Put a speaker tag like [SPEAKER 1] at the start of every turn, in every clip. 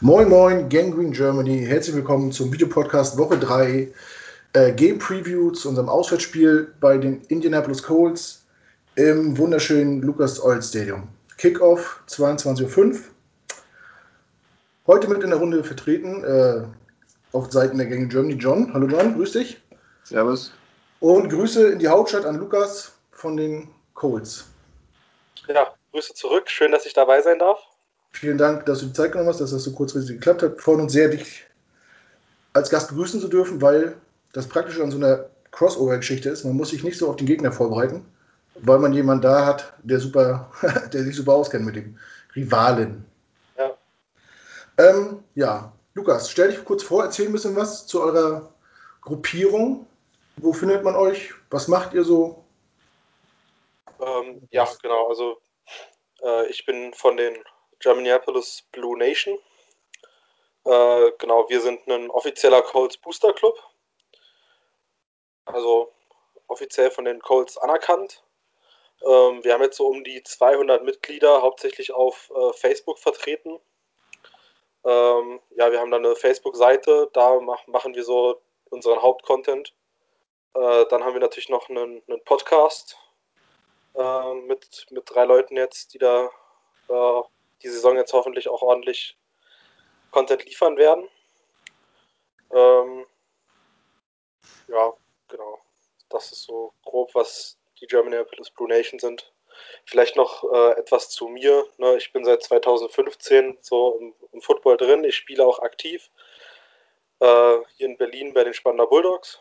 [SPEAKER 1] Moin Moin, Gangrene Germany. Herzlich willkommen zum Videopodcast Woche 3. Äh, Game Preview zu unserem Auswärtsspiel bei den Indianapolis Colts im wunderschönen Lucas Oil Stadium. Kickoff 22.05 Uhr. Heute mit in der Runde vertreten äh, auf Seiten der Gang Germany John. Hallo John, grüß dich.
[SPEAKER 2] Servus.
[SPEAKER 1] Und Grüße in die Hauptstadt an Lukas von den Colts.
[SPEAKER 3] Ja, Grüße zurück. Schön, dass ich dabei sein darf.
[SPEAKER 1] Vielen Dank, dass du die Zeit genommen hast, dass das so kurzfristig geklappt hat. Wir freuen uns sehr, dich als Gast begrüßen zu dürfen, weil das Praktische an so einer Crossover-Geschichte ist. Man muss sich nicht so auf den Gegner vorbereiten, weil man jemanden da hat, der, super, der sich super auskennt mit dem Rivalen.
[SPEAKER 3] Ja.
[SPEAKER 1] Ähm, ja, Lukas, stell dich kurz vor, erzähl ein bisschen was zu eurer Gruppierung. Wo findet man euch? Was macht ihr so?
[SPEAKER 3] Ähm, ja, genau. Also äh, ich bin von den Germaniapolis Blue Nation. Äh, genau, wir sind ein offizieller Colts Booster Club. Also offiziell von den Colts anerkannt. Ähm, wir haben jetzt so um die 200 Mitglieder, hauptsächlich auf äh, Facebook vertreten. Ähm, ja, wir haben dann eine Facebook-Seite, da mach, machen wir so unseren Hauptcontent. Äh, dann haben wir natürlich noch einen, einen Podcast äh, mit, mit drei Leuten jetzt, die da äh, die Saison jetzt hoffentlich auch ordentlich Content liefern werden. Ähm, ja, genau. Das ist so grob, was die Germany Apple Blue Nation sind. Vielleicht noch äh, etwas zu mir. Ne? Ich bin seit 2015 so im, im Football drin. Ich spiele auch aktiv äh, hier in Berlin bei den Spanner Bulldogs.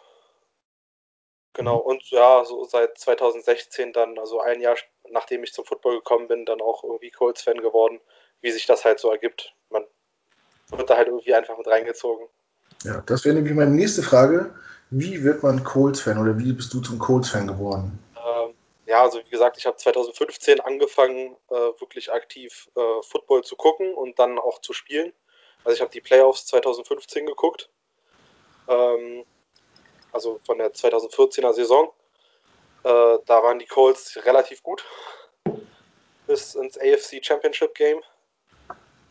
[SPEAKER 3] Genau, und ja, so seit 2016 dann, also ein Jahr nachdem ich zum Football gekommen bin, dann auch irgendwie Colts-Fan geworden, wie sich das halt so ergibt. Man wird da halt irgendwie einfach mit reingezogen.
[SPEAKER 1] Ja, das wäre nämlich meine nächste Frage. Wie wird man Colts-Fan oder wie bist du zum Colts-Fan geworden?
[SPEAKER 3] Ähm, ja, also wie gesagt, ich habe 2015 angefangen, äh, wirklich aktiv äh, Football zu gucken und dann auch zu spielen. Also ich habe die Playoffs 2015 geguckt. Ähm, also von der 2014er Saison. Äh, da waren die Colts relativ gut bis ins AFC Championship Game.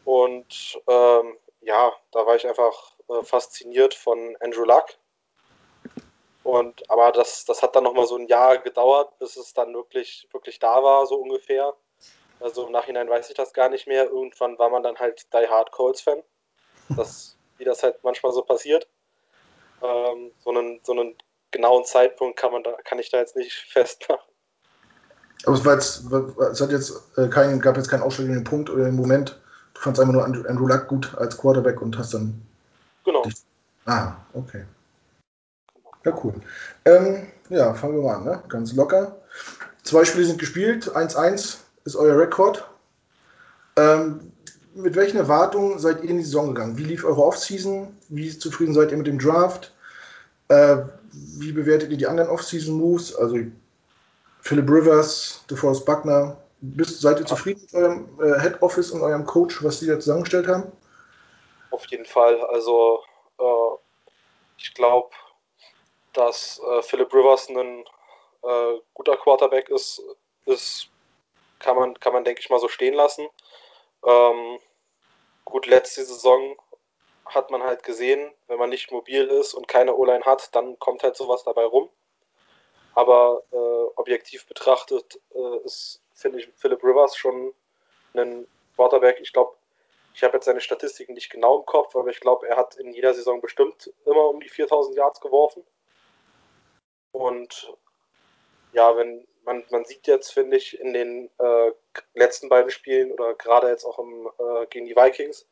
[SPEAKER 3] Und ähm, ja, da war ich einfach äh, fasziniert von Andrew Luck. Und aber das, das hat dann nochmal so ein Jahr gedauert, bis es dann wirklich, wirklich da war, so ungefähr. Also im Nachhinein weiß ich das gar nicht mehr. Irgendwann war man dann halt Die Hard Colts-Fan. Das, wie das halt manchmal so passiert. Ähm, so, einen, so einen genauen Zeitpunkt kann man da, kann ich da jetzt nicht festmachen.
[SPEAKER 1] Aber es, war jetzt, es hat jetzt äh, keinen, gab jetzt keinen ausschlaggebenden Punkt oder im Moment. Du fandst einfach nur Andrew, Andrew Luck gut als Quarterback und hast dann.
[SPEAKER 3] Genau.
[SPEAKER 1] Dich, ah, okay. Ja, cool. Ähm, ja, fangen wir mal an, ne? Ganz locker. Zwei Spiele sind gespielt, 1-1 ist euer Rekord. Ähm, mit welchen Erwartungen seid ihr in die Saison gegangen? Wie lief eure Offseason? Wie zufrieden seid ihr mit dem Draft? Äh, wie bewertet ihr die anderen Offseason-Moves? Also Philip Rivers, DeForest Buckner. Bist, seid ihr zufrieden mit eurem äh, Head Office und eurem Coach, was die da zusammengestellt haben?
[SPEAKER 3] Auf jeden Fall. Also äh, ich glaube, dass äh, Philip Rivers ein äh, guter Quarterback ist, ist kann man, kann man denke ich mal so stehen lassen. Ähm, gut, letzte Saison hat man halt gesehen, wenn man nicht mobil ist und keine O-Line hat, dann kommt halt sowas dabei rum. Aber äh, objektiv betrachtet äh, ist, finde ich, Philip Rivers schon ein Quarterback. Ich glaube, ich habe jetzt seine Statistiken nicht genau im Kopf, aber ich glaube, er hat in jeder Saison bestimmt immer um die 4000 Yards geworfen. Und ja, wenn man, man sieht jetzt, finde ich, in den äh, letzten beiden Spielen oder gerade jetzt auch im, äh, gegen die Vikings,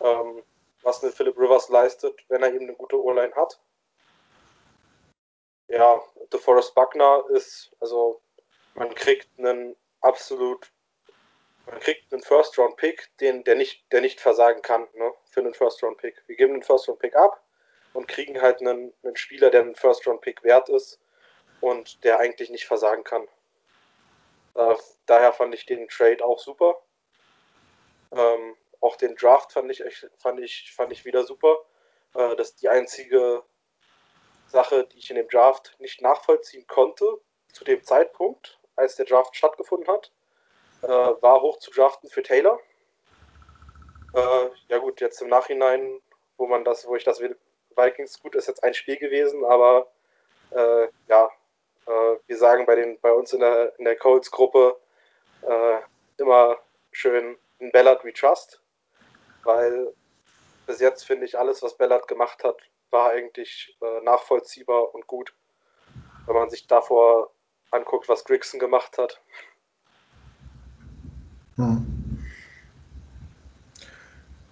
[SPEAKER 3] ähm, was eine Philip Rivers leistet, wenn er eben eine gute O-Line hat. Ja, DeForest Buckner ist, also man kriegt einen absolut, man kriegt einen First-Round-Pick, den, der nicht, der nicht versagen kann, ne, für einen First-Round-Pick. Wir geben den First-Round-Pick ab und kriegen halt einen, einen Spieler, der einen First-Round-Pick wert ist und der eigentlich nicht versagen kann. Äh, daher fand ich den Trade auch super. Ähm, auch den Draft fand ich, fand ich, fand ich wieder super. Äh, das ist die einzige Sache, die ich in dem Draft nicht nachvollziehen konnte, zu dem Zeitpunkt, als der Draft stattgefunden hat, äh, war hoch zu draften für Taylor. Äh, ja gut, jetzt im Nachhinein, wo man das, wo ich das Vikings, gut, ist jetzt ein Spiel gewesen, aber äh, ja, äh, wir sagen bei, den, bei uns in der, in der Colts-Gruppe äh, immer schön in Ballard we trust, weil bis jetzt finde ich alles, was Ballard gemacht hat, war eigentlich äh, nachvollziehbar und gut. Wenn man sich davor anguckt, was Grigson gemacht hat.
[SPEAKER 1] Hm.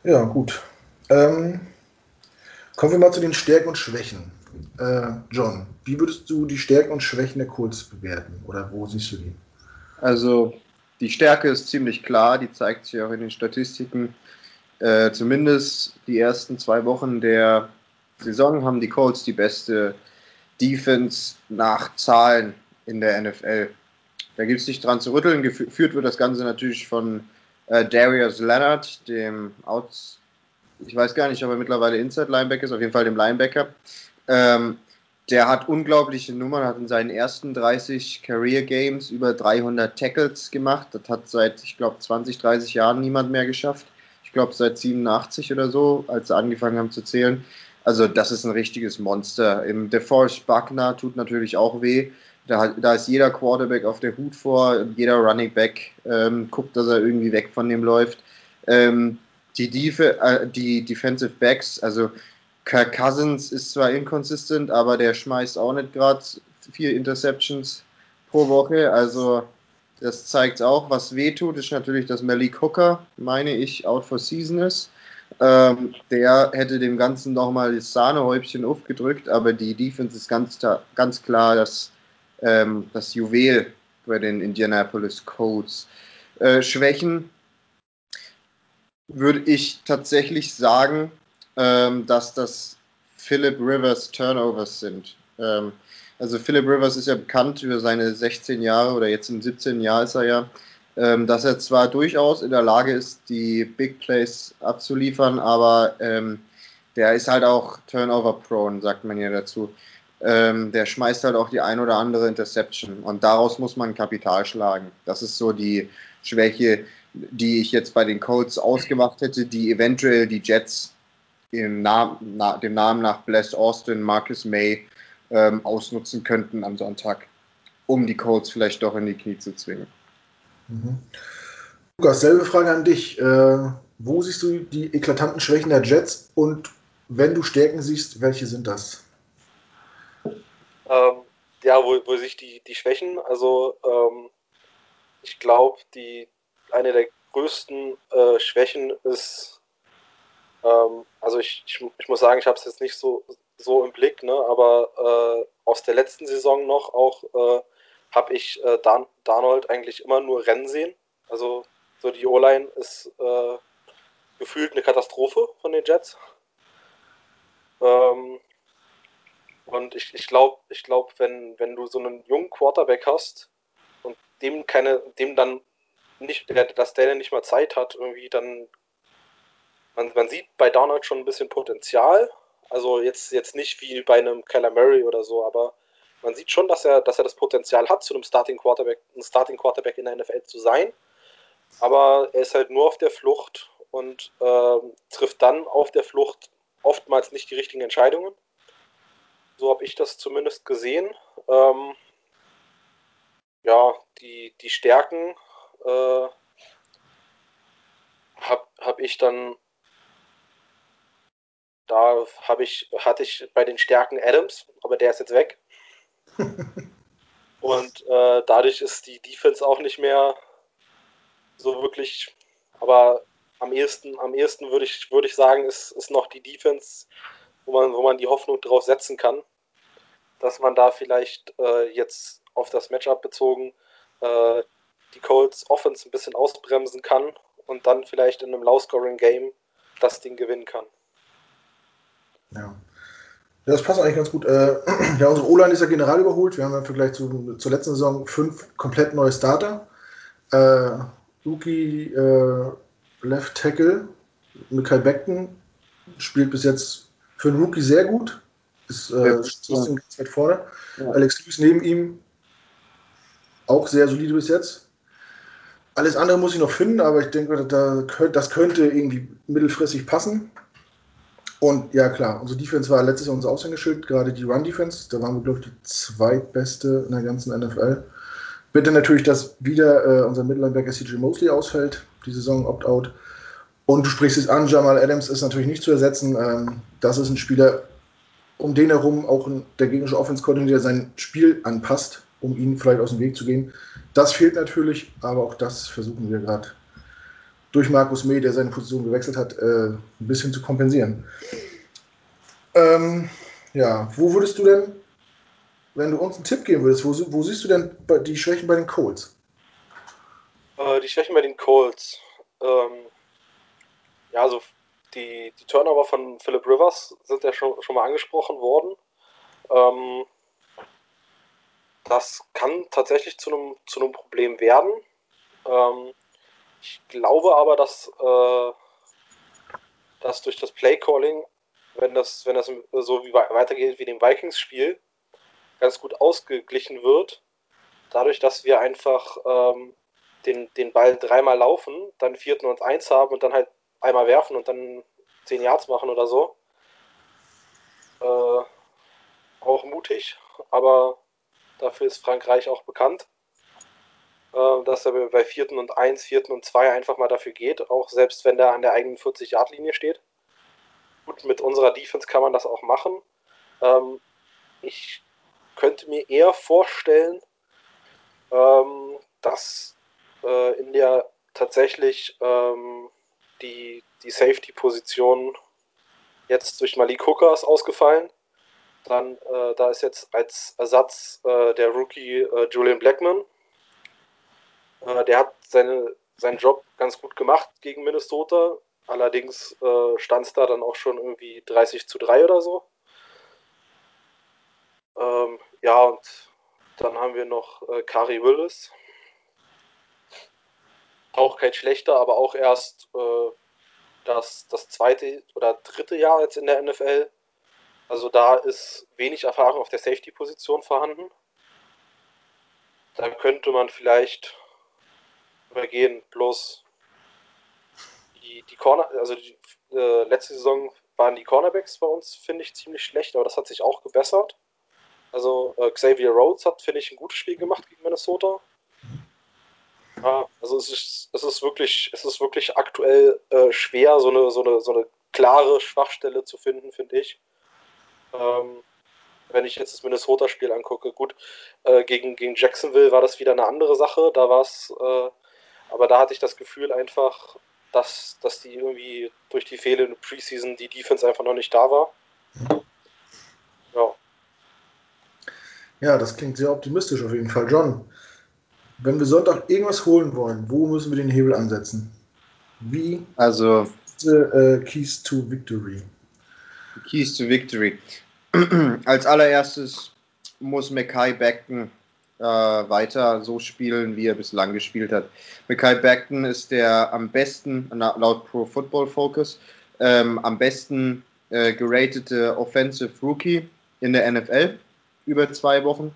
[SPEAKER 1] Ja, gut. Ähm, kommen wir mal zu den Stärken und Schwächen. Äh, John, wie würdest du die Stärken und Schwächen der Colts bewerten? Oder wo siehst du die?
[SPEAKER 2] Also, die Stärke ist ziemlich klar, die zeigt sich auch in den Statistiken. Äh, zumindest die ersten zwei Wochen der Saison haben die Colts die beste Defense nach Zahlen in der NFL. Da gibt es nicht dran zu rütteln. Geführt wird das Ganze natürlich von äh, Darius Leonard, dem Outs. Ich weiß gar nicht, ob er mittlerweile Inside Linebacker ist, auf jeden Fall dem Linebacker. Ähm, der hat unglaubliche Nummern, hat in seinen ersten 30 Career Games über 300 Tackles gemacht. Das hat seit, ich glaube, 20, 30 Jahren niemand mehr geschafft. Glaube, seit 87 oder so, als sie angefangen haben zu zählen. Also, das ist ein richtiges Monster. Im DeForest Buckner tut natürlich auch weh. Da, da, ist jeder Quarterback auf der Hut vor, jeder Running Back ähm, guckt, dass er irgendwie weg von dem läuft. Ähm, die, Def äh, die Defensive Backs, also Kirk Cousins ist zwar inconsistent, aber der schmeißt auch nicht gerade vier Interceptions pro Woche. Also das zeigt auch, was wehtut, ist natürlich, dass Malik Hooker, meine ich, out for season ist. Ähm, der hätte dem Ganzen nochmal das Sahnehäubchen aufgedrückt, aber die Defense ist ganz, ganz klar das, ähm, das Juwel bei den Indianapolis Colts. Äh, Schwächen würde ich tatsächlich sagen, ähm, dass das Philip Rivers Turnovers sind. Also Philip Rivers ist ja bekannt über seine 16 Jahre oder jetzt im 17. Jahr ist er ja, ähm, dass er zwar durchaus in der Lage ist, die Big Plays abzuliefern, aber ähm, der ist halt auch Turnover-prone, sagt man ja dazu. Ähm, der schmeißt halt auch die ein oder andere Interception und daraus muss man Kapital schlagen. Das ist so die Schwäche, die ich jetzt bei den Colts ausgemacht hätte, die eventuell die Jets dem Namen, na, dem Namen nach Bless Austin, Marcus May ähm, ausnutzen könnten am Sonntag, um die Colts vielleicht doch in die Knie zu zwingen.
[SPEAKER 1] Mhm. Lukas, selbe Frage an dich. Äh, wo siehst du die eklatanten Schwächen der Jets und wenn du Stärken siehst, welche sind das?
[SPEAKER 3] Ähm, ja, wo, wo sich die, die Schwächen, also ähm, ich glaube, die eine der größten äh, Schwächen ist ähm, also ich, ich, ich, muss sagen, ich habe es jetzt nicht so, so im Blick, ne? aber äh, aus der letzten Saison noch auch äh, habe ich äh, Dan Darnold eigentlich immer nur Rennen sehen. Also so die O-Line ist äh, gefühlt eine Katastrophe von den Jets. Ähm, und ich, ich glaube, ich glaub, wenn, wenn du so einen jungen Quarterback hast und dem keine, dem dann nicht, dass der nicht mal Zeit hat, irgendwie, dann man, man sieht bei Donald schon ein bisschen Potenzial. Also jetzt, jetzt nicht wie bei einem Kyler Murray oder so, aber man sieht schon, dass er, dass er das Potenzial hat, zu einem Starting Quarterback, ein Starting Quarterback in der NFL zu sein. Aber er ist halt nur auf der Flucht und äh, trifft dann auf der Flucht oftmals nicht die richtigen Entscheidungen. So habe ich das zumindest gesehen. Ähm, ja, die, die Stärken äh, habe hab ich dann da habe ich, hatte ich bei den Stärken Adams, aber der ist jetzt weg. Und äh, dadurch ist die Defense auch nicht mehr so wirklich, aber am ehesten, am ehesten würde ich, würde ich sagen, ist, ist noch die Defense, wo man, wo man die Hoffnung drauf setzen kann, dass man da vielleicht äh, jetzt auf das Matchup bezogen äh, die Colts Offense ein bisschen ausbremsen kann und dann vielleicht in einem Low-Scoring-Game das Ding gewinnen kann.
[SPEAKER 1] Ja. Das passt eigentlich ganz gut. Äh, ja, unsere O-Line ist ja general überholt. Wir haben im Vergleich zu, zur letzten Saison fünf komplett neue Starter. Äh, Luki äh, Left Tackle, Mikhail Beckton spielt bis jetzt für einen Rookie sehr gut. Ist äh, trotzdem ganz weit vorne. Ja. Alex Lewis neben ihm auch sehr solide bis jetzt. Alles andere muss ich noch finden, aber ich denke, da, das könnte irgendwie mittelfristig passen. Und ja, klar, unsere Defense war letztes Jahr unser Aushängeschild, gerade die Run-Defense. Da waren wir, glaube ich, die zweitbeste in der ganzen NFL. Bitte natürlich, dass wieder äh, unser Mittellinebacker CJ Mosley ausfällt, die Saison Opt-out. Und du sprichst es an, Jamal Adams ist natürlich nicht zu ersetzen. Ähm, das ist ein Spieler, um den herum auch der gegnerische Offense-Koordinator sein Spiel anpasst, um ihn vielleicht aus dem Weg zu gehen. Das fehlt natürlich, aber auch das versuchen wir gerade durch Markus May, der seine Position gewechselt hat, äh, ein bisschen zu kompensieren. Ähm, ja, wo würdest du denn, wenn du uns einen Tipp geben würdest, wo, wo siehst du denn die Schwächen bei den Colts?
[SPEAKER 3] Äh, die Schwächen bei den Colts. Ähm, ja, also die, die Turnover von Philip Rivers sind ja schon, schon mal angesprochen worden. Ähm, das kann tatsächlich zu einem, zu Problem werden. Ähm, ich glaube aber, dass, äh, dass durch das Playcalling, wenn das, wenn das so wie weitergeht wie dem Vikings-Spiel, ganz gut ausgeglichen wird. Dadurch, dass wir einfach ähm, den, den Ball dreimal laufen, dann vierten und eins haben und dann halt einmal werfen und dann 10 Yards machen oder so. Äh, auch mutig, aber dafür ist Frankreich auch bekannt, dass er bei vierten und 1, vierten und 2 einfach mal dafür geht, auch selbst wenn der an der eigenen 40-Yard-Linie steht. Gut, mit unserer Defense kann man das auch machen. Ähm, ich könnte mir eher vorstellen, ähm, dass äh, in der tatsächlich ähm, die, die Safety-Position jetzt durch Malik Hooker ist ausgefallen. Dann, äh, da ist jetzt als Ersatz äh, der Rookie äh, Julian Blackman. Äh, der hat seine, seinen Job ganz gut gemacht gegen Minnesota. Allerdings äh, stand es da dann auch schon irgendwie 30 zu 3 oder so. Ähm, ja, und dann haben wir noch äh, Kari Willis, auch kein schlechter, aber auch erst äh, das, das zweite oder dritte Jahr jetzt in der NFL. Also da ist wenig Erfahrung auf der Safety-Position vorhanden. Da könnte man vielleicht übergehen. Bloß die, die Corner, also die, äh, letzte Saison waren die Cornerbacks bei uns, finde ich, ziemlich schlecht, aber das hat sich auch gebessert. Also äh, Xavier Rhodes hat, finde ich, ein gutes Spiel gemacht gegen Minnesota. Ja, also es ist, es ist wirklich, es ist wirklich aktuell äh, schwer, so eine, so, eine, so eine klare Schwachstelle zu finden, finde ich. Ähm, wenn ich jetzt das Minnesota-Spiel angucke, gut, äh, gegen, gegen Jacksonville war das wieder eine andere Sache. Da war es, äh, aber da hatte ich das Gefühl einfach, dass, dass die irgendwie durch die fehlende Preseason die Defense einfach noch nicht da war.
[SPEAKER 1] Ja. Ja, das klingt sehr optimistisch auf jeden Fall. John, wenn wir Sonntag irgendwas holen wollen, wo müssen wir den Hebel ansetzen? Wie?
[SPEAKER 2] Also.
[SPEAKER 1] Äh, Keys to Victory.
[SPEAKER 2] Keys to Victory. Als allererstes muss Mackay Beckton äh, weiter so spielen, wie er bislang gespielt hat. Mackay Beckton ist der am besten, laut Pro Football Focus, ähm, am besten äh, geratete Offensive Rookie in der NFL über zwei Wochen.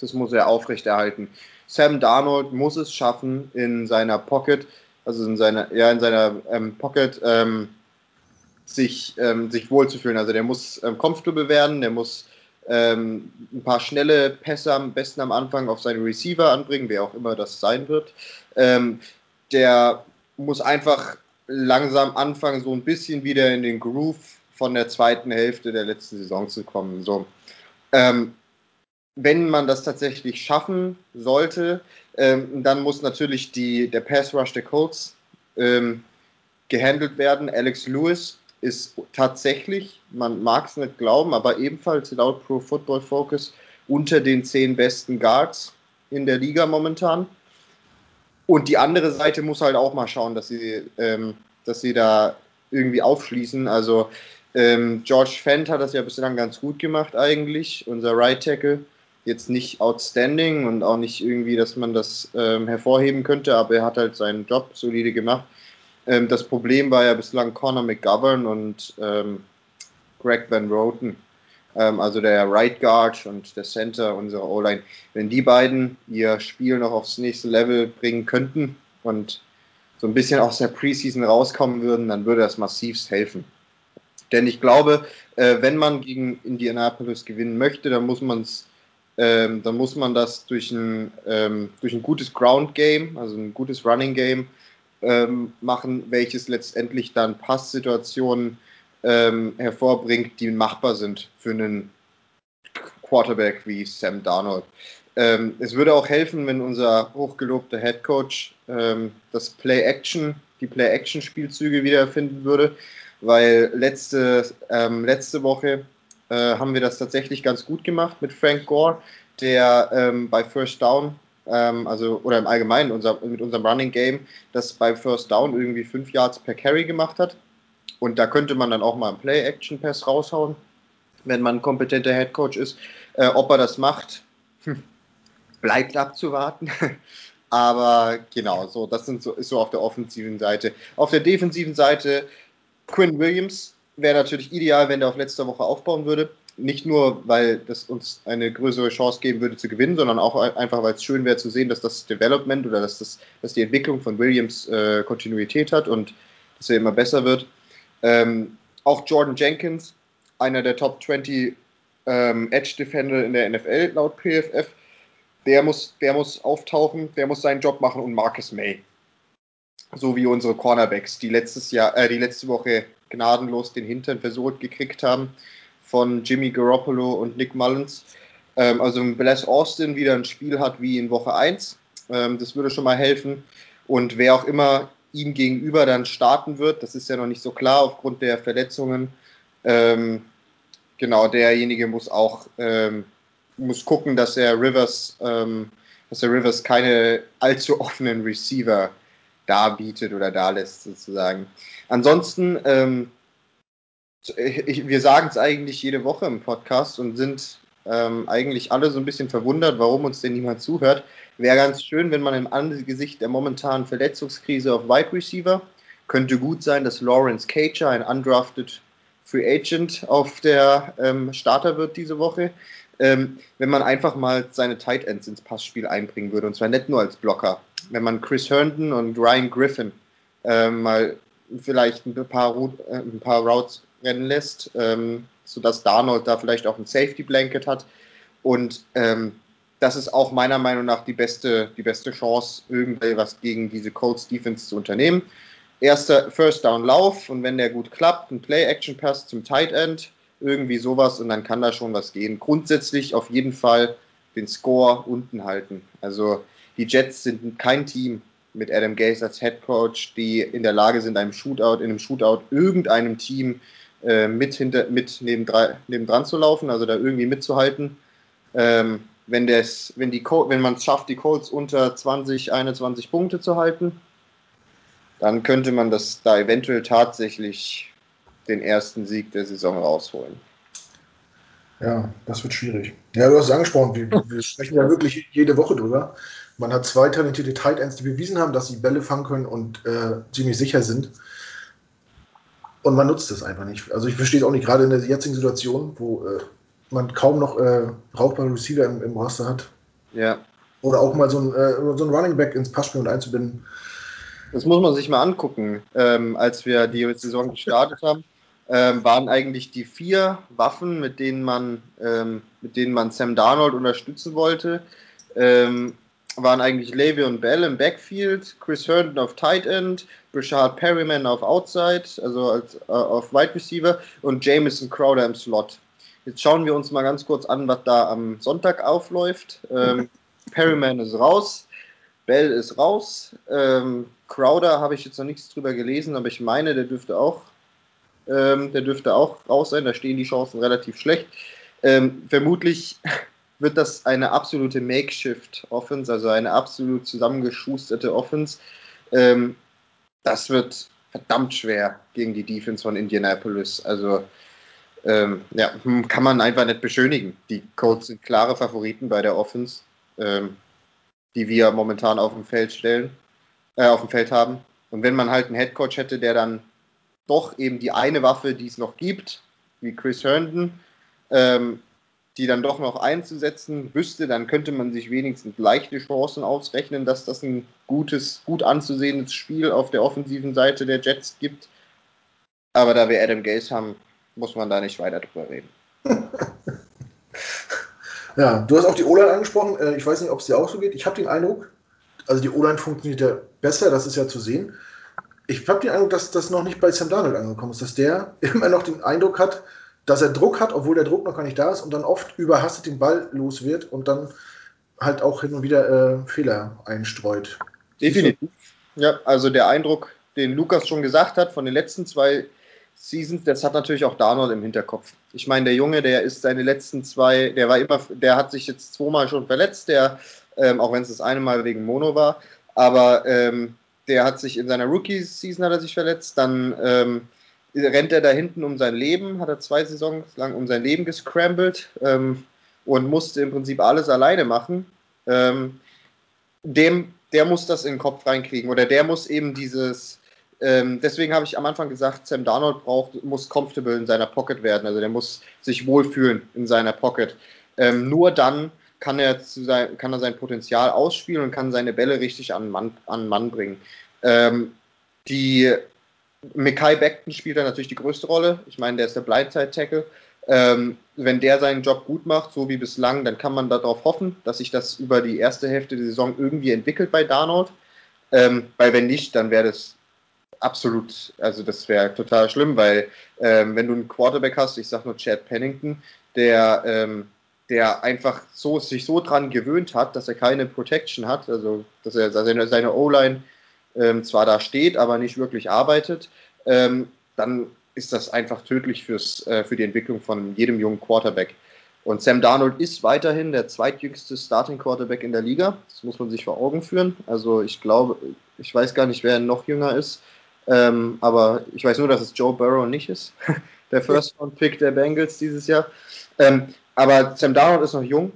[SPEAKER 2] Das muss er aufrechterhalten. Sam Darnold muss es schaffen, in seiner Pocket, also in seiner, ja, in seiner ähm, Pocket, ähm, sich, ähm, sich wohlzufühlen. Also der muss ähm, comfortable werden, der muss ähm, ein paar schnelle Pässe am besten am Anfang auf seine Receiver anbringen, wer auch immer das sein wird. Ähm, der muss einfach langsam anfangen, so ein bisschen wieder in den Groove von der zweiten Hälfte der letzten Saison zu kommen. So. Ähm, wenn man das tatsächlich schaffen sollte, ähm, dann muss natürlich die, der Pass Rush der Colts ähm, gehandelt werden. Alex Lewis ist tatsächlich, man mag es nicht glauben, aber ebenfalls laut Pro Football Focus unter den zehn besten Guards in der Liga momentan. Und die andere Seite muss halt auch mal schauen, dass sie, ähm, dass sie da irgendwie aufschließen. Also ähm, George Fent hat das ja bislang ganz gut gemacht eigentlich, unser Right Tackle jetzt nicht outstanding und auch nicht irgendwie, dass man das ähm, hervorheben könnte, aber er hat halt seinen Job solide gemacht. Ähm, das Problem war ja bislang Conor McGovern und ähm, Greg Van Roten, ähm, also der Right Guard und der Center unserer O-Line. Wenn die beiden ihr Spiel noch aufs nächste Level bringen könnten und so ein bisschen aus der Preseason rauskommen würden, dann würde das massivst helfen. Denn ich glaube, äh, wenn man gegen Indianapolis gewinnen möchte, dann muss man ähm, dann muss man das durch ein, ähm, durch ein gutes Ground Game, also ein gutes Running Game ähm, machen, welches letztendlich dann Passsituationen ähm, hervorbringt, die machbar sind für einen Quarterback wie Sam Darnold. Ähm, es würde auch helfen, wenn unser hochgelobter Head Coach ähm, das Play-Action, die Play-Action-Spielzüge wiedererfinden würde, weil letzte, letzte Woche äh, haben wir das tatsächlich ganz gut gemacht mit Frank Gore, der ähm, bei First Down, ähm, also oder im Allgemeinen unser, mit unserem Running Game, das bei First Down irgendwie fünf Yards per Carry gemacht hat. Und da könnte man dann auch mal einen Play-Action-Pass raushauen, wenn man ein kompetenter Head Coach ist. Äh, ob er das macht, hm, bleibt abzuwarten. Aber genau, so, das sind so, ist so auf der offensiven Seite. Auf der defensiven Seite Quinn Williams, wäre natürlich ideal, wenn der auf letzter Woche aufbauen würde. Nicht nur, weil das uns eine größere Chance geben würde zu gewinnen, sondern auch einfach, weil es schön wäre zu sehen, dass das Development oder dass, das, dass die Entwicklung von Williams äh, Kontinuität hat und dass er immer besser wird. Ähm, auch Jordan Jenkins, einer der Top 20 ähm, Edge Defender in der NFL laut PFF, der muss, der muss auftauchen, der muss seinen Job machen und Marcus May. So wie unsere Cornerbacks, die letztes Jahr, äh, die letzte Woche gnadenlos den Hintern versohlt gekriegt haben von Jimmy Garoppolo und Nick Mullins. Ähm, also wenn Bless Austin wieder ein Spiel hat wie in Woche 1, ähm, das würde schon mal helfen. Und wer auch immer ihm gegenüber dann starten wird, das ist ja noch nicht so klar aufgrund der Verletzungen. Ähm, genau, derjenige muss auch ähm, muss gucken, dass er Rivers, ähm, dass er Rivers keine allzu offenen Receiver darbietet oder da lässt sozusagen. Ansonsten, ähm, ich, wir sagen es eigentlich jede Woche im Podcast und sind ähm, eigentlich alle so ein bisschen verwundert, warum uns denn niemand zuhört. Wäre ganz schön, wenn man im Angesicht der momentanen Verletzungskrise auf Wide Receiver könnte gut sein, dass Lawrence Cager, ein undrafted Free Agent, auf der ähm, Starter wird diese Woche. Ähm, wenn man einfach mal seine Tight Ends ins Passspiel einbringen würde, und zwar nicht nur als Blocker, wenn man Chris Herndon und Ryan Griffin äh, mal vielleicht ein paar, äh, ein paar Routes rennen lässt, ähm, sodass Darnold da vielleicht auch ein Safety Blanket hat. Und ähm, das ist auch meiner Meinung nach die beste, die beste Chance, irgendwie was gegen diese Colts Defense zu unternehmen. Erster First Down Lauf und wenn der gut klappt, ein Play Action Pass zum Tight End, irgendwie sowas und dann kann da schon was gehen. Grundsätzlich auf jeden Fall den Score unten halten. Also die Jets sind kein Team mit Adam Gase als Head Coach, die in der Lage sind, einem Shootout, in einem Shootout irgendeinem Team äh, mit, hinter, mit nebendran, nebendran zu laufen, also da irgendwie mitzuhalten. Ähm, wenn, das, wenn, die, wenn man es schafft, die Colts unter 20, 21 Punkte zu halten, dann könnte man das da eventuell tatsächlich den ersten Sieg der Saison rausholen.
[SPEAKER 1] Ja, das wird schwierig. Ja, du hast es angesprochen, wir, wir sprechen ja wirklich jede Woche drüber. Man hat zwei talentierte Tight Ends, die bewiesen haben, dass sie Bälle fangen können und äh, ziemlich sicher sind. Und man nutzt es einfach nicht. Also ich verstehe es auch nicht, gerade in der jetzigen Situation, wo äh, man kaum noch äh, brauchbare Receiver im, im Roster hat.
[SPEAKER 2] Ja.
[SPEAKER 1] Oder auch mal so ein, äh, so ein Running Back ins Passspiel und einzubinden.
[SPEAKER 2] Das muss man sich mal angucken. Ähm, als wir die Saison gestartet haben, ähm, waren eigentlich die vier Waffen, mit denen man, ähm, mit denen man Sam Darnold unterstützen wollte, ähm, waren eigentlich Le'Veon Bell im Backfield, Chris Herndon auf Tight End, Brashard Perryman auf Outside, also als, äh, auf Wide Receiver und Jamison Crowder im Slot. Jetzt schauen wir uns mal ganz kurz an, was da am Sonntag aufläuft. Ähm, Perryman ist raus, Bell ist raus, ähm, Crowder habe ich jetzt noch nichts drüber gelesen, aber ich meine, der dürfte auch, ähm, der dürfte auch raus sein. Da stehen die Chancen relativ schlecht. Ähm, vermutlich wird das eine absolute Makeshift-Offense, also eine absolut zusammengeschusterte Offense. Ähm, das wird verdammt schwer gegen die Defense von Indianapolis. Also ähm, ja, hm, kann man einfach nicht beschönigen. Die Colts sind klare Favoriten bei der Offense, ähm, die wir momentan auf dem Feld stellen, äh, auf dem Feld haben. Und wenn man halt einen Headcoach hätte, der dann doch eben die eine Waffe, die es noch gibt, wie Chris Herndon, ähm, die dann doch noch einzusetzen wüsste, dann könnte man sich wenigstens leichte Chancen ausrechnen, dass das ein gutes, gut anzusehendes Spiel auf der offensiven Seite der Jets gibt. Aber da wir Adam Gase haben, muss man da nicht weiter drüber reden.
[SPEAKER 1] ja, du hast auch die O-Line angesprochen. Äh, ich weiß nicht, ob es dir auch so geht. Ich habe den Eindruck, also die O-Line funktioniert ja besser, das ist ja zu sehen. Ich habe den Eindruck, dass das noch nicht bei Sam Darnold angekommen ist, dass der immer noch den Eindruck hat, dass er Druck hat, obwohl der Druck noch gar nicht da ist und dann oft überhastet den Ball los wird und dann halt auch hin und wieder äh, Fehler einstreut.
[SPEAKER 2] Definitiv. Ja, also der Eindruck, den Lukas schon gesagt hat, von den letzten zwei Seasons, das hat natürlich auch Darnold im Hinterkopf. Ich meine, der Junge, der ist seine letzten zwei, der war immer, der hat sich jetzt zweimal schon verletzt, der, ähm, auch wenn es das eine Mal wegen Mono war, aber ähm, der hat sich in seiner Rookie-Season hat er sich verletzt, dann ähm, rennt er da hinten um sein Leben, hat er zwei Saisons lang um sein Leben gescrambled ähm, und musste im Prinzip alles alleine machen. Ähm, dem, der muss das in den Kopf reinkriegen oder der muss eben dieses, ähm, deswegen habe ich am Anfang gesagt, Sam Darnold braucht, muss comfortable in seiner Pocket werden, also der muss sich wohlfühlen in seiner Pocket. Ähm, nur dann kann er, sein, kann er sein Potenzial ausspielen und kann seine Bälle richtig an Mann, an Mann bringen. Ähm, die Mekai Beckton spielt da natürlich die größte Rolle. Ich meine, der ist der Blindside-Tackle. Ähm, wenn der seinen Job gut macht, so wie bislang, dann kann man darauf hoffen, dass sich das über die erste Hälfte der Saison irgendwie entwickelt bei Darnold. Ähm, weil wenn nicht, dann wäre das absolut, also das wäre total schlimm, weil ähm, wenn du einen Quarterback hast, ich sag nur Chad Pennington, der, ähm, der einfach so, sich so dran gewöhnt hat, dass er keine Protection hat, also dass er seine, seine O-Line ähm, zwar da steht, aber nicht wirklich arbeitet, ähm, dann ist das einfach tödlich fürs, äh, für die Entwicklung von jedem jungen Quarterback. Und Sam Darnold ist weiterhin der zweitjüngste Starting Quarterback in der Liga. Das muss man sich vor Augen führen. Also ich glaube, ich weiß gar nicht, wer noch jünger ist. Ähm, aber ich weiß nur, dass es Joe Burrow nicht ist. der First Round Pick der Bengals dieses Jahr. Ähm, aber Sam Darnold ist noch jung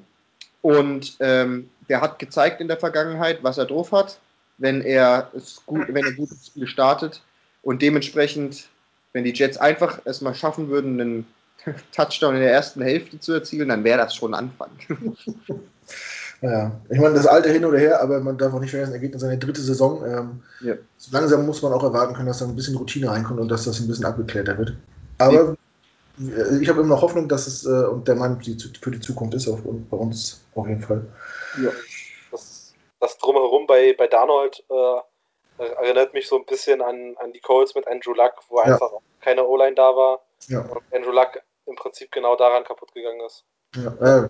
[SPEAKER 2] und ähm, der hat gezeigt in der Vergangenheit, was er drauf hat wenn er es gut, wenn er gutes Spiel startet. Und dementsprechend, wenn die Jets einfach es mal schaffen würden, einen Touchdown in der ersten Hälfte zu erzielen, dann wäre das schon ein Anfang.
[SPEAKER 1] Ja, ich meine, das alte hin oder her, aber man darf auch nicht vergessen, er geht in seine dritte Saison. Ähm, ja. So langsam muss man auch erwarten können, dass da ein bisschen Routine reinkommt und dass das ein bisschen abgeklärter wird. Aber ja. ich habe immer noch Hoffnung, dass es äh, und der Mann für die Zukunft ist, auch bei uns auf jeden Fall.
[SPEAKER 3] Ja das Drumherum bei, bei Darnold äh, erinnert mich so ein bisschen an, an die Colts mit Andrew Luck, wo ja. einfach keine O-Line da war ja. und Andrew Luck im Prinzip genau daran kaputt gegangen ist.
[SPEAKER 1] Ja, äh,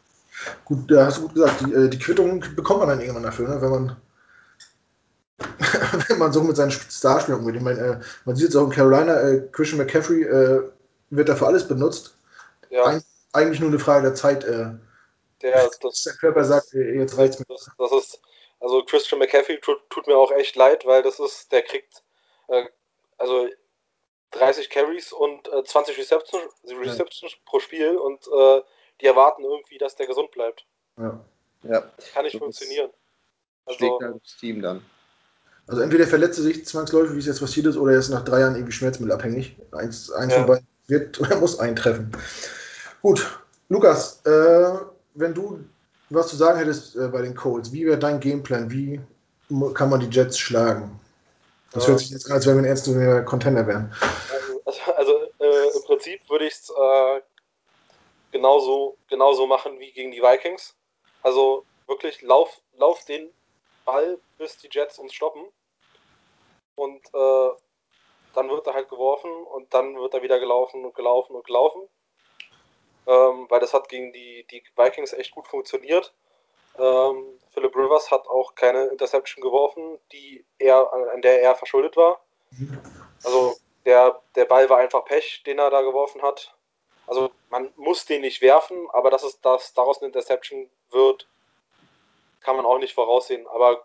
[SPEAKER 1] gut, da hast du gut gesagt, die, äh, die Quittung bekommt man dann irgendwann dafür, ne? wenn man wenn man so mit seinen Starspielern umgeht. Ich meine, äh, man sieht es auch in Carolina, äh, Christian McCaffrey äh, wird dafür alles benutzt. Ja. Eig eigentlich nur eine Frage der Zeit. Äh,
[SPEAKER 3] der, das, der Körper sagt, jetzt reicht's mir. Das, das, ist, also Christian McCaffrey tut, tut, mir auch echt leid, weil das ist, der kriegt äh, also 30 Carries und äh, 20 Receptions, Receptions ja. pro Spiel und äh, die erwarten irgendwie, dass der gesund bleibt.
[SPEAKER 1] Ja.
[SPEAKER 3] ja. Kann nicht so funktionieren.
[SPEAKER 2] Also, halt das Team dann.
[SPEAKER 1] Also entweder verletzt er sich zwangsläufig, wie es jetzt passiert ist, oder er ist nach drei Jahren irgendwie schmerzmittelabhängig. Eins, eins ja. von beiden wird oder muss eintreffen. Gut, Lukas, äh, wenn du was zu sagen hättest äh, bei den Colts, wie wäre dein Gameplan? Wie kann man die Jets schlagen? Das hört sich jetzt an, als wenn wir ein erster Contender wären.
[SPEAKER 3] Also, also äh, im Prinzip würde ich es äh, genauso, genauso machen wie gegen die Vikings. Also wirklich lauf, lauf den Ball, bis die Jets uns stoppen. Und äh, dann wird er halt geworfen und dann wird er wieder gelaufen und gelaufen und gelaufen ähm, weil das hat gegen die, die Vikings echt gut funktioniert. Ähm, Philip Rivers hat auch keine Interception geworfen, die er, an der er verschuldet war. Also der, der Ball war einfach Pech, den er da geworfen hat. Also man muss den nicht werfen, aber dass es dass daraus eine Interception wird, kann man auch nicht voraussehen. Aber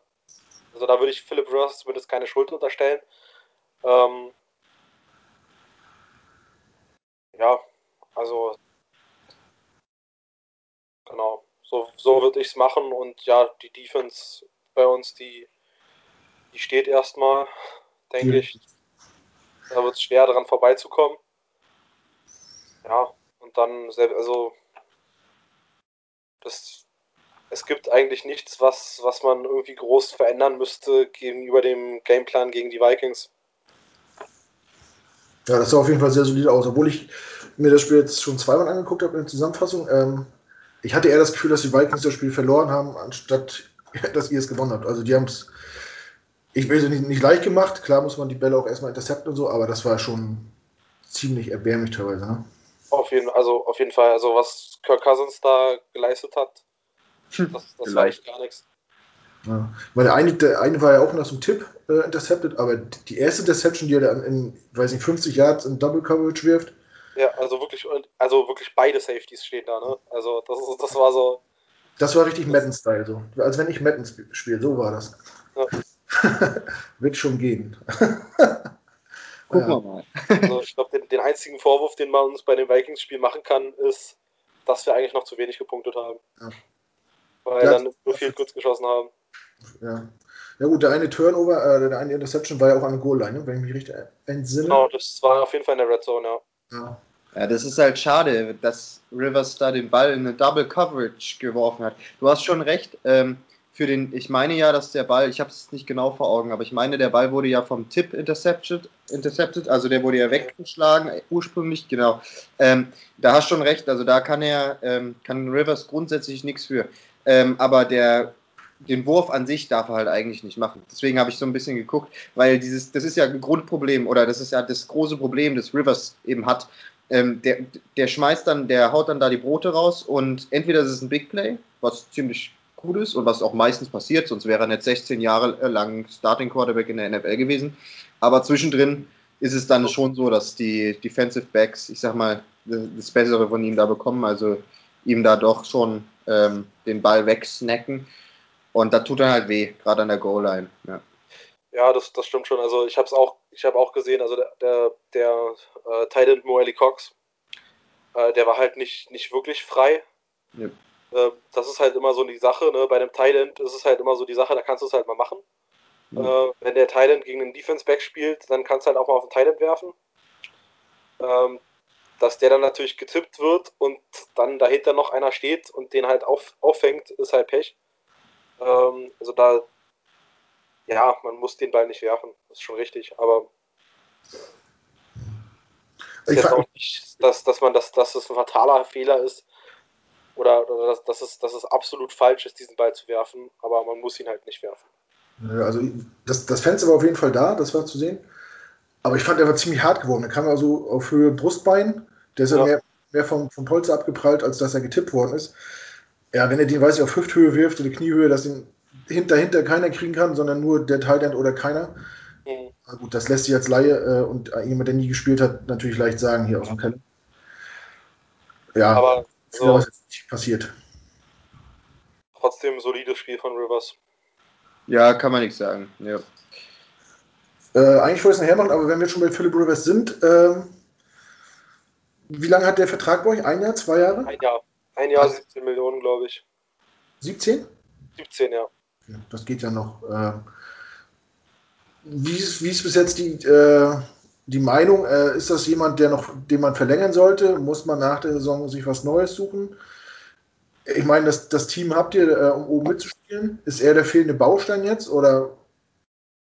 [SPEAKER 3] also da würde ich Philip Rivers zumindest keine Schuld unterstellen. Ähm, ja, also Genau, so, würde ich es machen und ja, die Defense bei uns, die, die steht erstmal, denke ja. ich. Da wird es schwer daran vorbeizukommen. Ja, und dann, also das, es gibt eigentlich nichts, was, was man irgendwie groß verändern müsste gegenüber dem Gameplan gegen die Vikings.
[SPEAKER 1] Ja, das sah auf jeden Fall sehr solide aus, obwohl ich mir das Spiel jetzt schon zweimal angeguckt habe in der Zusammenfassung. Ähm, ich hatte eher das Gefühl, dass die Vikings das Spiel verloren haben, anstatt dass ihr es gewonnen habt. Also die haben es, ich will sie nicht, nicht leicht gemacht. Klar muss man die Bälle auch erstmal intercepten und so, aber das war schon ziemlich erbärmlich teilweise. Ne?
[SPEAKER 3] Auf jeden, also auf jeden Fall, also was Kirk Cousins da geleistet hat,
[SPEAKER 2] Hm,
[SPEAKER 3] das, das war echt gar nichts.
[SPEAKER 1] Ja. Weil der eine, der eine war ja auch nach so einem Tipp äh, intercepted, aber die erste Interception, die er dann in, weiß nicht, 50 Yards in Double Coverage wirft,
[SPEAKER 3] Ja, also wirklich, also wirklich beide Safeties stehen da, ne? Also das, ist, das war so,
[SPEAKER 1] das war richtig Madden-Style. So. Als wenn ich Madden sp- spiele, so war das.
[SPEAKER 3] Ja.
[SPEAKER 1] Wird schon gehen.
[SPEAKER 2] Gucken
[SPEAKER 1] Ja.
[SPEAKER 2] wir mal.
[SPEAKER 3] also ich glaube, den, den einzigen Vorwurf, den man uns bei dem Vikings-Spiel machen kann, ist, dass wir eigentlich noch zu wenig gepunktet haben.
[SPEAKER 1] Ja.
[SPEAKER 3] Weil
[SPEAKER 1] Ja,
[SPEAKER 3] dann nur viel kurz geschossen haben.
[SPEAKER 1] Ja. ja gut, der eine Turnover, äh, der eine Interception war ja auch an der Goal-Line, ne? wenn ich mich richtig entsinne.
[SPEAKER 3] Genau, das war auf jeden Fall in der Red Zone, ja.
[SPEAKER 1] Ja.
[SPEAKER 2] Das ist halt schade, dass Rivers da den Ball in eine Double Coverage geworfen hat. Du hast schon recht. Ähm, für den, ich meine ja, dass der Ball, ich habe es nicht genau vor Augen, aber ich meine, der Ball wurde ja vom Tip intercepted, intercepted also der wurde ja weggeschlagen, äh, ursprünglich, genau. Ähm, da hast schon recht, also da kann er, ähm, kann Rivers grundsätzlich nichts für. Ähm, aber der, den Wurf an sich darf er halt eigentlich nicht machen. Deswegen habe ich so ein bisschen geguckt, weil dieses, das ist ja ein Grundproblem oder das ist ja das große Problem, das Rivers eben hat. Ähm, der, der schmeißt dann, der haut dann da die Brote raus und entweder ist es ein Big Play, was ziemlich gut ist und was auch meistens passiert, sonst wäre er nicht 16 Jahre lang Starting Quarterback in der NFL gewesen. Aber zwischendrin ist es dann schon so, dass die Defensive Backs, ich sag mal, das Bessere von ihm da bekommen, also ihm da doch schon ähm, den Ball wegsnacken. Und da tut er halt weh, gerade an der Goal-Line. Ja.
[SPEAKER 3] Ja, das, das stimmt schon. Also ich habe es auch, ich habe auch gesehen, also der, der, der äh, Titan Moeli Cox, äh, der war halt nicht, nicht wirklich frei.
[SPEAKER 2] Ja.
[SPEAKER 3] Äh, das ist halt immer so die Sache, ne? Bei dem Thailand ist es halt immer so die Sache, da kannst du es halt mal machen.
[SPEAKER 2] Ja.
[SPEAKER 3] Äh, wenn der Thailand gegen einen Defense-Back spielt, dann kannst du halt auch mal auf den Thailand werfen. Ähm, dass der dann natürlich getippt wird und dann dahinter noch einer steht und den halt auf, auffängt, ist halt Pech. Ähm, also da, ja, man muss den Ball nicht werfen, das ist schon richtig, aber
[SPEAKER 1] Ich
[SPEAKER 3] jetzt auch nicht, dass, dass man das, dass es ein fataler Fehler ist oder, oder dass, dass, es, dass es absolut falsch ist, diesen Ball zu werfen, aber man muss ihn halt nicht werfen.
[SPEAKER 1] Also das, das Fenster war auf jeden Fall da, das war zu sehen. Aber ich fand, er war ziemlich hart geworden. Er kam also auf Höhe Brustbein. Der ist ja,
[SPEAKER 3] Ja.
[SPEAKER 1] mehr, mehr vom, vom Polster abgeprallt, als dass er getippt worden ist. Ja, wenn er den, weiß ich, auf Hüfthöhe wirft oder Kniehöhe, dass ihn hinter, hinter keiner kriegen kann, sondern nur der Thailand oder keiner.
[SPEAKER 3] Mhm.
[SPEAKER 1] Na gut, das lässt sich als Laie äh, und jemand, der nie gespielt hat, natürlich leicht sagen hier aus dem Keller. Ja,
[SPEAKER 3] Aber
[SPEAKER 1] ja,
[SPEAKER 3] so,
[SPEAKER 1] was jetzt nicht passiert.
[SPEAKER 3] trotzdem ein solides Spiel von Rivers.
[SPEAKER 2] ja, kann man nichts sagen. Ja.
[SPEAKER 1] Äh, eigentlich wollte ich es nachher machen, aber wenn wir schon bei Philip Rivers sind, ähm, wie lange hat der Vertrag bei euch? Ein Jahr, zwei Jahre?
[SPEAKER 3] Ein Jahr. Ein Jahr,
[SPEAKER 1] Was?
[SPEAKER 3] 17 Millionen, glaube ich.
[SPEAKER 1] 17?
[SPEAKER 3] 17, ja.
[SPEAKER 1] Ja, das geht ja noch. Äh, wie, ist, wie ist bis jetzt die, äh, die Meinung? Äh, ist das jemand, der noch, den man verlängern sollte? Muss man nach der Saison sich was Neues suchen? Ich meine, das, das Team habt ihr, äh, um oben mitzuspielen. Ist er der fehlende Baustein jetzt? Oder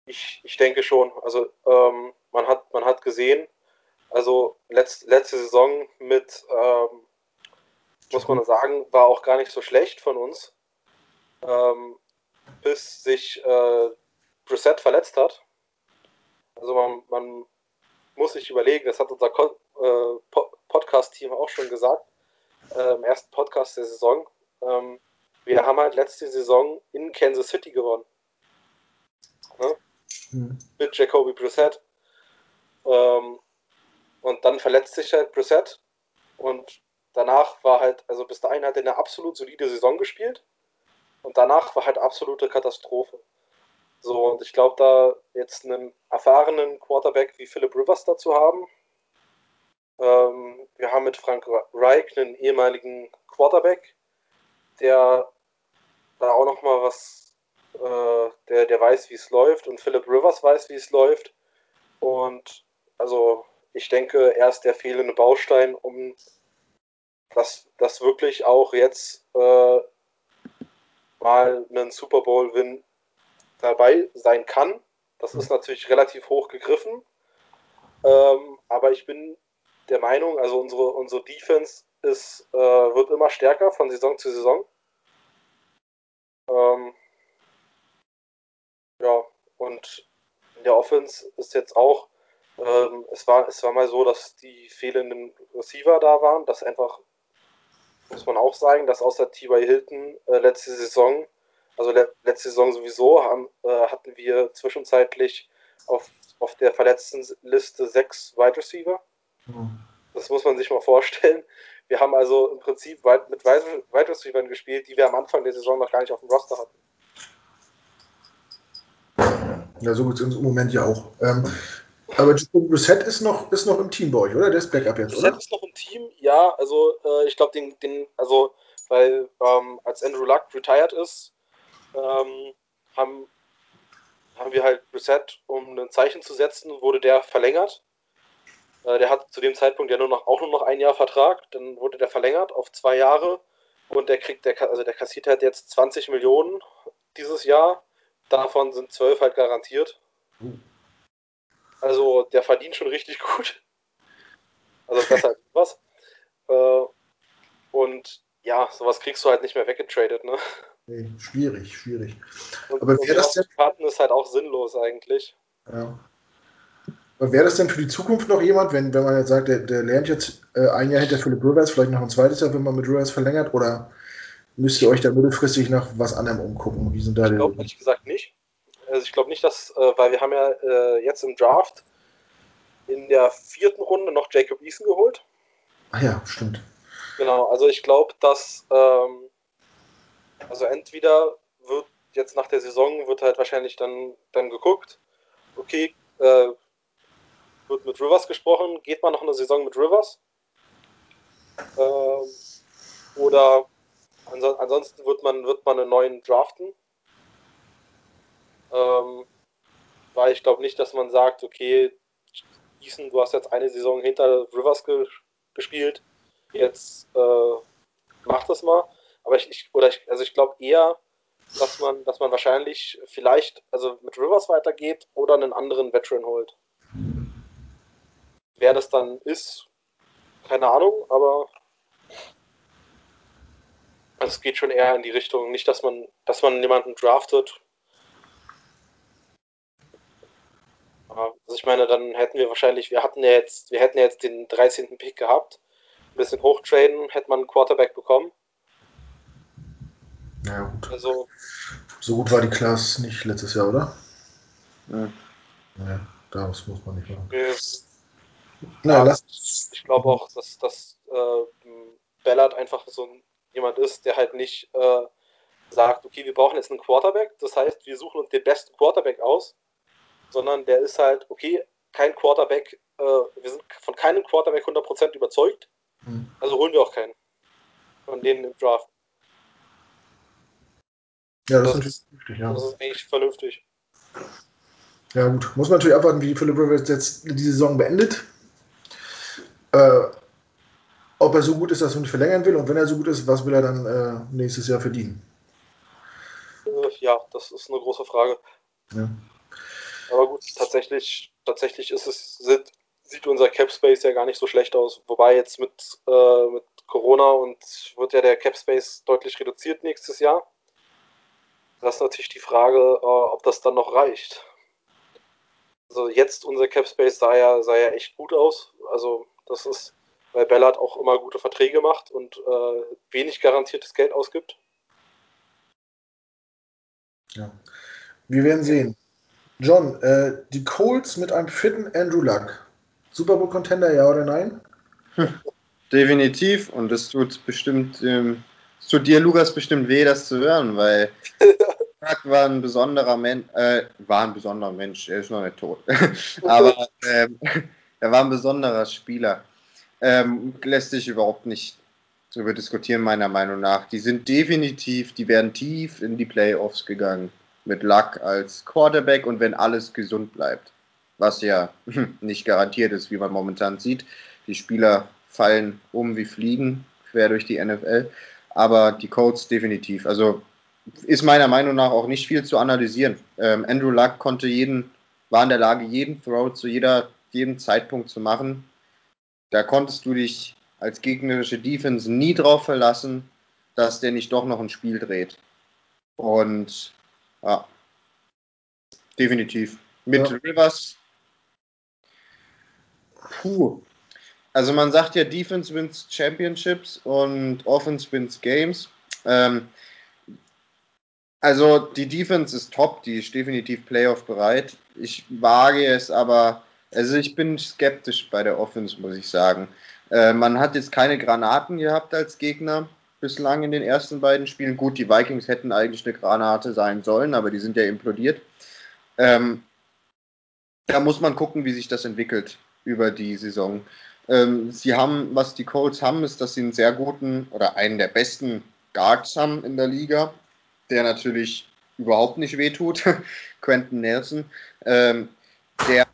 [SPEAKER 3] Ich, ich denke schon. Also ähm, man, hat, man hat gesehen, also letzt, letzte Saison mit, ähm, muss man sagen, war auch gar nicht so schlecht von uns, ähm, bis sich äh, Brissett verletzt hat. Also man, man muss sich überlegen, das hat unser Ko äh, po Podcast-Team auch schon gesagt, äh, im ersten Podcast der Saison. Ähm, wir haben halt letzte Saison in Kansas City gewonnen. Ne?
[SPEAKER 1] hm,
[SPEAKER 3] mit Jacoby Brissett. Ähm, und dann verletzt sich halt Brissett. Und danach war halt, also bis dahin hat er eine absolut solide Saison gespielt. Und danach war halt absolute Katastrophe. So, und ich glaube, da jetzt einen erfahrenen Quarterback wie Philip Rivers dazu haben. Ähm, wir haben mit Frank Reich einen ehemaligen Quarterback, der da auch noch mal was, äh, der, der weiß, wie es läuft. Und Philip Rivers weiß, wie es läuft. Und also ich denke, er ist der fehlende Baustein, um dass, dass wirklich auch jetzt äh, mal ein Super Bowl-Win dabei sein kann. Das ist natürlich relativ hoch gegriffen. Ähm, aber ich bin der Meinung, also unsere, unsere Defense ist, äh, wird immer stärker von Saison zu Saison. Ähm, ja, und in der Offense ist jetzt auch, ähm, es, war, es war mal so, dass die fehlenden Receiver da waren, dass einfach, muss man auch sagen, dass außer T.Y. Hilton äh, letzte Saison, also le letzte Saison sowieso, haben, äh, hatten wir zwischenzeitlich auf, auf der verletzten Liste sechs Wide Receiver. Mhm. Das muss man sich mal vorstellen. Wir haben also im Prinzip weit, mit Wide Receivers gespielt, die wir am Anfang der Saison noch gar nicht auf dem Roster hatten.
[SPEAKER 1] Ja, so gut ist im Moment ja auch. Ähm, aber Reset ist noch, ist noch im Team bei euch, oder? Der ist Backup jetzt,
[SPEAKER 3] Reset
[SPEAKER 1] oder?
[SPEAKER 3] ist noch im Team, ja. Also äh, ich glaube, den, den, also, weil ähm, als Andrew Luck retired ist, ähm, haben, haben wir halt Reset, um ein Zeichen zu setzen, wurde der verlängert. Äh, der hat zu dem Zeitpunkt ja nur noch, auch nur noch ein Jahr Vertrag, dann wurde der verlängert auf zwei Jahre und der kriegt, der, also der kassiert halt jetzt 20 Millionen dieses Jahr. Davon sind 12 halt garantiert. Also der verdient schon richtig gut. Also besser als was. Äh, und ja, sowas kriegst du halt nicht mehr weggetradet, ne?
[SPEAKER 1] Nee, schwierig, schwierig.
[SPEAKER 3] Und, Aber wäre das denn? Karten ist halt auch sinnlos eigentlich.
[SPEAKER 1] Ja. Aber wäre das denn für die Zukunft noch jemand, wenn, wenn man jetzt sagt, der, der lernt jetzt äh, ein Jahr hinter Philip Rivers, vielleicht noch ein zweites Jahr, wenn man mit Rivers verlängert? Oder müsst ihr euch da mittelfristig nach was anderem umgucken? Wie sind da
[SPEAKER 3] ich glaube ehrlich gesagt nicht. Also ich glaube nicht, dass, äh, weil wir haben ja äh, jetzt im Draft in der vierten Runde noch Jacob Eason geholt.
[SPEAKER 1] Ah ja, stimmt.
[SPEAKER 3] Genau, also ich glaube, dass ähm, also entweder wird jetzt nach der Saison wird halt wahrscheinlich dann, dann geguckt, okay, äh, wird mit Rivers gesprochen, geht man noch eine Saison mit Rivers? Ähm, oder ansonsten wird man, wird man einen neuen draften. Ähm, weil ich glaube nicht, dass man sagt, okay, Ethan, du hast jetzt eine Saison hinter Rivers ge gespielt, jetzt äh, mach das mal. Aber ich, ich oder ich, also ich glaube eher, dass man, dass man wahrscheinlich vielleicht also mit Rivers weitergeht oder einen anderen Veteran holt. Wer das dann ist, keine Ahnung, aber es geht schon eher in die Richtung, nicht, dass man, dass man jemanden draftet. Also ich meine, dann hätten wir wahrscheinlich, wir hatten ja jetzt, wir hätten ja jetzt den 13. Pick gehabt. Ein bisschen hochtraden, hätte man einen Quarterback bekommen.
[SPEAKER 1] Ja, gut.
[SPEAKER 3] Also,
[SPEAKER 1] so gut war die Klasse nicht letztes Jahr, oder?
[SPEAKER 3] Ja.
[SPEAKER 1] Ja, daraus muss man nicht machen.
[SPEAKER 3] Ja. Na, ja, ich glaube auch, dass, dass äh, Ballard einfach so jemand ist, der halt nicht äh, sagt, okay, wir brauchen jetzt einen Quarterback, das heißt, wir suchen uns den besten Quarterback aus, sondern der ist halt, okay, kein Quarterback, äh, wir sind von keinem Quarterback 100% überzeugt, mhm. also holen wir auch keinen von denen im Draft.
[SPEAKER 1] Ja, das, das ist natürlich
[SPEAKER 3] ja. Das ist eigentlich vernünftig.
[SPEAKER 1] Ja, gut. Muss man natürlich abwarten, wie Philip Rivers jetzt die Saison beendet. Äh, ob er so gut ist, dass er nicht verlängern will und wenn er so gut ist, was will er dann äh, nächstes Jahr verdienen?
[SPEAKER 3] Äh, ja, das ist eine große Frage.
[SPEAKER 1] Ja.
[SPEAKER 3] Aber gut, tatsächlich, tatsächlich ist es, sieht, sieht unser Cap Space ja gar nicht so schlecht aus. Wobei jetzt mit, äh, mit Corona und wird ja der Cap Space deutlich reduziert nächstes Jahr. Das ist natürlich die Frage, äh, ob das dann noch reicht. Also jetzt unser Cap Space sah ja, sah ja echt gut aus. Also das ist, weil Bellard auch immer gute Verträge macht und äh, wenig garantiertes Geld ausgibt.
[SPEAKER 1] Ja. Wir werden sehen. John, äh, die Colts mit einem fitten Andrew Luck. Super Bowl Contender, ja oder nein?
[SPEAKER 2] Definitiv. Und es tut bestimmt, ähm, es tut dir, Lukas, bestimmt weh, das zu hören, weil Luck war ein besonderer Mensch, äh, war ein besonderer Mensch, er ist noch nicht tot. Aber ähm, er war ein besonderer Spieler. Ähm, lässt sich überhaupt nicht darüber diskutieren, meiner Meinung nach. Die sind definitiv, die werden tief in die Playoffs gegangen mit Luck als Quarterback und wenn alles gesund bleibt, was ja nicht garantiert ist, wie man momentan sieht. Die Spieler fallen um wie Fliegen quer durch die NFL. Aber die Colts definitiv. Also ist meiner Meinung nach auch nicht viel zu analysieren. Ähm, Andrew Luck konnte jeden, war in der Lage, jeden Throw zu jeder, jedem Zeitpunkt zu machen. Da konntest du dich als gegnerische Defense nie drauf verlassen, dass der nicht doch noch ein Spiel dreht. Und ja, definitiv. Mit ja. Rivers. Puh. Also man sagt ja, Defense wins Championships und Offense wins Games. Ähm, also die Defense ist top, die ist definitiv Playoff bereit. Ich wage es aber, also ich bin skeptisch bei der Offense, muss ich sagen. Äh, man hat jetzt keine Granaten gehabt als Gegner bislang in den ersten beiden Spielen. Gut, die Vikings hätten eigentlich eine Granate sein sollen, aber die sind ja implodiert. Ähm, da muss man gucken, wie sich das entwickelt über die Saison. Ähm, sie haben, was die Colts haben, ist, dass sie einen sehr guten oder einen der besten Guards haben in der Liga der natürlich überhaupt nicht wehtut, Quentin Nelson. Ähm, der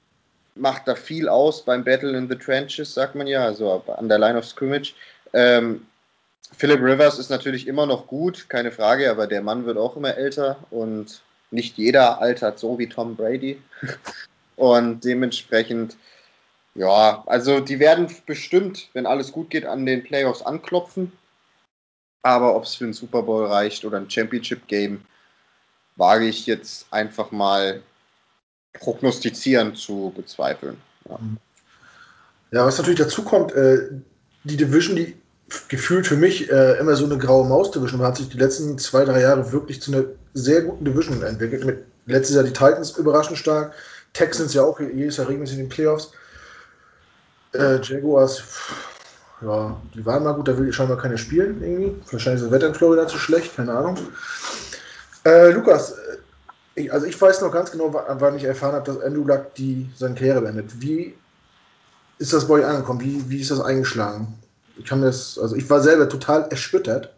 [SPEAKER 2] macht da viel aus beim Battle in the Trenches, sagt man ja, also an der Line of Scrimmage. Ähm, Philip Rivers ist natürlich immer noch gut, keine Frage, aber der Mann wird auch immer älter und nicht jeder altert so wie Tom Brady. Und dementsprechend, ja, also die werden bestimmt, wenn alles gut geht, an den Playoffs anklopfen. Aber ob es für einen Super Bowl reicht oder ein Championship Game, wage ich jetzt einfach mal prognostizieren zu bezweifeln. Ja,
[SPEAKER 1] ja was natürlich dazu kommt, äh, die Division, die gefühlt für mich äh, immer so eine graue Maus-Division hat sich die letzten zwei, drei Jahre wirklich zu einer sehr guten Division entwickelt. Mit letztes Jahr die Titans überraschend stark, Texans ja auch jedes Jahr regelmäßig in den Playoffs. Äh, Jaguars, ja, die waren mal gut, da will ich scheinbar keine spielen irgendwie. Wahrscheinlich ist das Wetter in Florida zu schlecht, keine Ahnung. Äh, Lukas, äh, ich, also ich weiß noch ganz genau, wann ich erfahren habe, dass Andrew Luck die, seine Karriere beendet. Wie ist das bei euch angekommen? Wie, wie ist das eingeschlagen? Ich kann das, also ich war selber total erschüttert,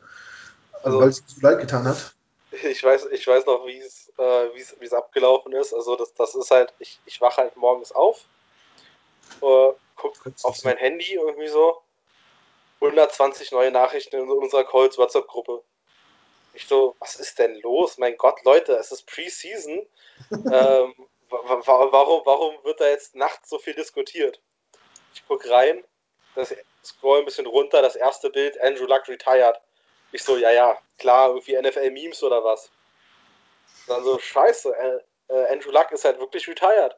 [SPEAKER 1] also, weil es so leid getan hat.
[SPEAKER 3] Ich weiß, ich weiß noch, wie es, äh, es abgelaufen ist. Also das, das ist halt, ich, ich wache halt morgens auf, äh, guck auf mein Handy irgendwie so 120 neue Nachrichten in unserer Colts WhatsApp-Gruppe. Ich so, was ist denn los? Mein Gott, Leute, es ist Preseason. ähm, warum, warum wird da jetzt nachts so viel diskutiert? Ich gucke rein, das scroll ein bisschen runter, das erste Bild, Andrew Luck retired. Ich so, ja, ja, klar, irgendwie NFL-Memes oder was. Dann so, scheiße, äh, Andrew Luck ist halt wirklich retired.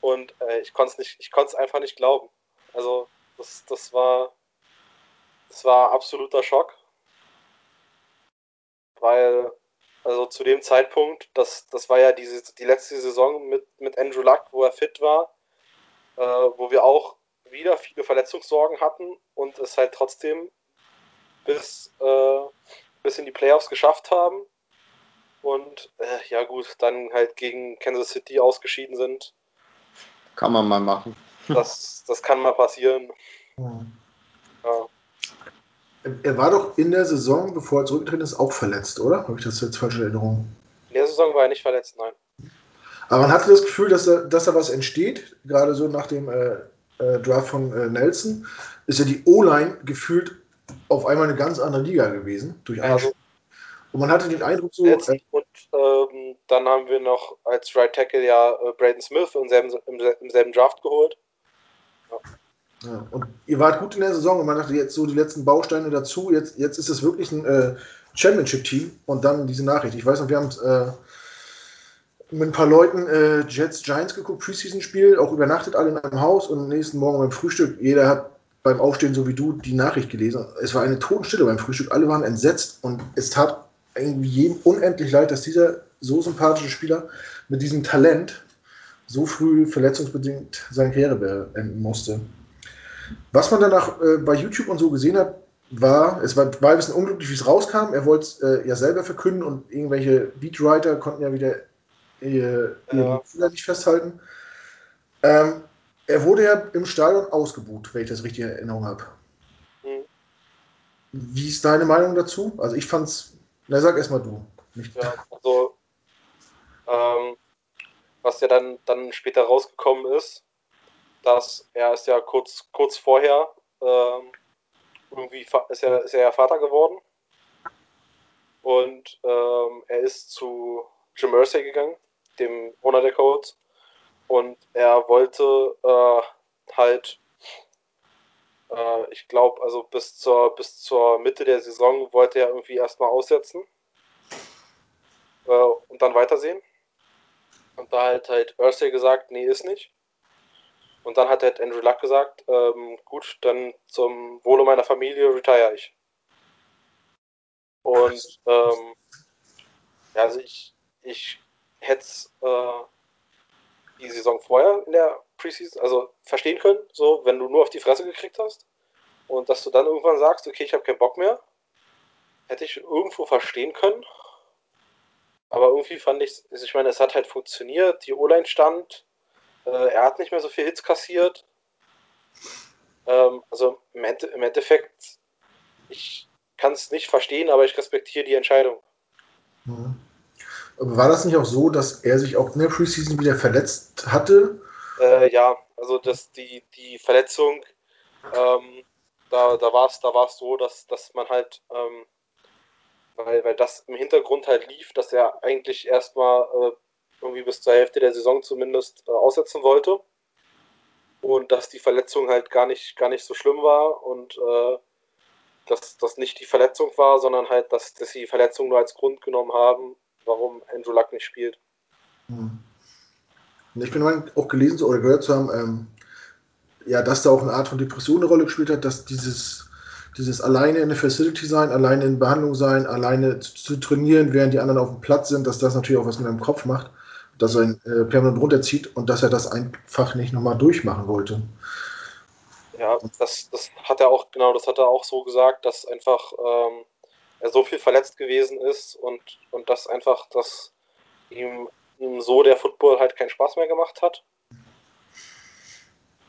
[SPEAKER 3] Und äh, ich konnte es einfach nicht glauben. Also, das, das war es war absoluter Schock, weil also zu dem Zeitpunkt, das, das war ja diese, die letzte Saison mit, mit Andrew Luck, wo er fit war, äh, wo wir auch wieder viele Verletzungssorgen hatten und es halt trotzdem bis, äh, bis in die Playoffs geschafft haben. Und äh, ja gut, dann halt gegen Kansas City ausgeschieden sind.
[SPEAKER 2] Kann man mal machen.
[SPEAKER 3] Das, das kann mal passieren.
[SPEAKER 1] Ja. Er war doch in der Saison, bevor er zurückgetreten ist, auch verletzt, oder? Habe ich das jetzt falsch in Erinnerung?
[SPEAKER 3] In der Saison war er nicht verletzt, nein.
[SPEAKER 1] Aber man hatte das Gefühl, dass da, dass da was entsteht, gerade so nach dem äh, äh, Draft von äh, Nelson, ist ja die O-Line gefühlt auf einmal eine ganz andere Liga gewesen, durch also, Und man hatte den Eindruck so. Äh,
[SPEAKER 3] und ähm, dann haben wir noch als Right Tackle ja äh, Braden Smith im selben, im, im selben Draft geholt.
[SPEAKER 1] Ja. Ja, und ihr wart gut in der Saison und man dachte jetzt so die letzten Bausteine dazu. Jetzt, jetzt ist es wirklich ein äh, Championship-Team und dann diese Nachricht. Ich weiß noch, wir haben äh, mit ein paar Leuten äh, Jets Giants geguckt, Preseason-Spiel, auch übernachtet alle in einem Haus und am nächsten Morgen beim Frühstück, jeder hat beim Aufstehen, so wie du, die Nachricht gelesen. Es war eine Totenstille beim Frühstück, alle waren entsetzt und es tat irgendwie jedem unendlich leid, dass dieser so sympathische Spieler mit diesem Talent so früh verletzungsbedingt seine Karriere beenden musste. Was man danach äh, bei YouTube und so gesehen hat, war, es war, war ein bisschen unglücklich, wie es rauskam. Er wollte es äh, ja selber verkünden und irgendwelche Beatwriter konnten ja wieder äh, ihre Fehler nicht festhalten. Ähm, er wurde ja im Stadion ausgebucht, wenn ich das richtig in Erinnerung habe. Mhm. Wie ist deine Meinung dazu? Also ich fand's, na sag erstmal du.
[SPEAKER 3] Nicht ja, also ähm, was ja dann, dann später rausgekommen ist, dass er ist ja kurz, kurz vorher ähm, irgendwie ist er, ist er ja Vater geworden. Und ähm, er ist zu Jim Mersey gegangen, dem Owner der Colts. Und er wollte äh, halt, äh, ich glaube, also bis zur, bis zur Mitte der Saison wollte er irgendwie erstmal aussetzen äh, und dann weitersehen. Und da hat halt Ursay gesagt, nee, ist nicht. Und dann hat halt Andrew Luck gesagt, ähm, gut, dann zum Wohle meiner Familie retire ich. Und ähm, ja, also ich, ich hätte äh, die Saison vorher in der Preseason, also verstehen können, so wenn du nur auf die Fresse gekriegt hast und dass du dann irgendwann sagst, okay, ich habe keinen Bock mehr, hätte ich irgendwo verstehen können. Aber irgendwie fand ich, ich meine, es hat halt funktioniert, die O-Line stand, äh, er hat nicht mehr so viel Hits kassiert. Ähm, also im, Ende, im Endeffekt, ich kann es nicht verstehen, aber ich respektiere die Entscheidung.
[SPEAKER 1] Mhm. War das nicht auch so, dass er sich auch in der Preseason wieder verletzt hatte?
[SPEAKER 3] Äh, ja, also dass die, die Verletzung, ähm, da, da war es da war's so, dass, dass man halt, ähm, weil, weil das im Hintergrund halt lief, dass er eigentlich erstmal äh, irgendwie bis zur Hälfte der Saison zumindest äh, aussetzen wollte. Und dass die Verletzung halt gar nicht, gar nicht so schlimm war und äh, dass das nicht die Verletzung war, sondern halt, dass, dass sie die Verletzung nur als Grund genommen haben, warum Andrew Luck nicht spielt. Hm.
[SPEAKER 1] Ich bin auch gelesen oder gehört zu haben, ähm, ja, dass da auch eine Art von Depression eine Rolle gespielt hat, dass dieses, dieses alleine in der Facility sein, alleine in Behandlung sein, alleine zu, zu, trainieren, während die anderen auf dem Platz sind, dass das natürlich auch was mit einem Kopf macht, dass er ihn äh, permanent runterzieht und dass er das einfach nicht nochmal durchmachen wollte.
[SPEAKER 3] Ja, das, das hat er auch, genau, das hat er auch so gesagt, dass einfach ähm, er so viel verletzt gewesen ist und, und dass einfach das ihm, ihm so der Football halt keinen Spaß mehr gemacht hat.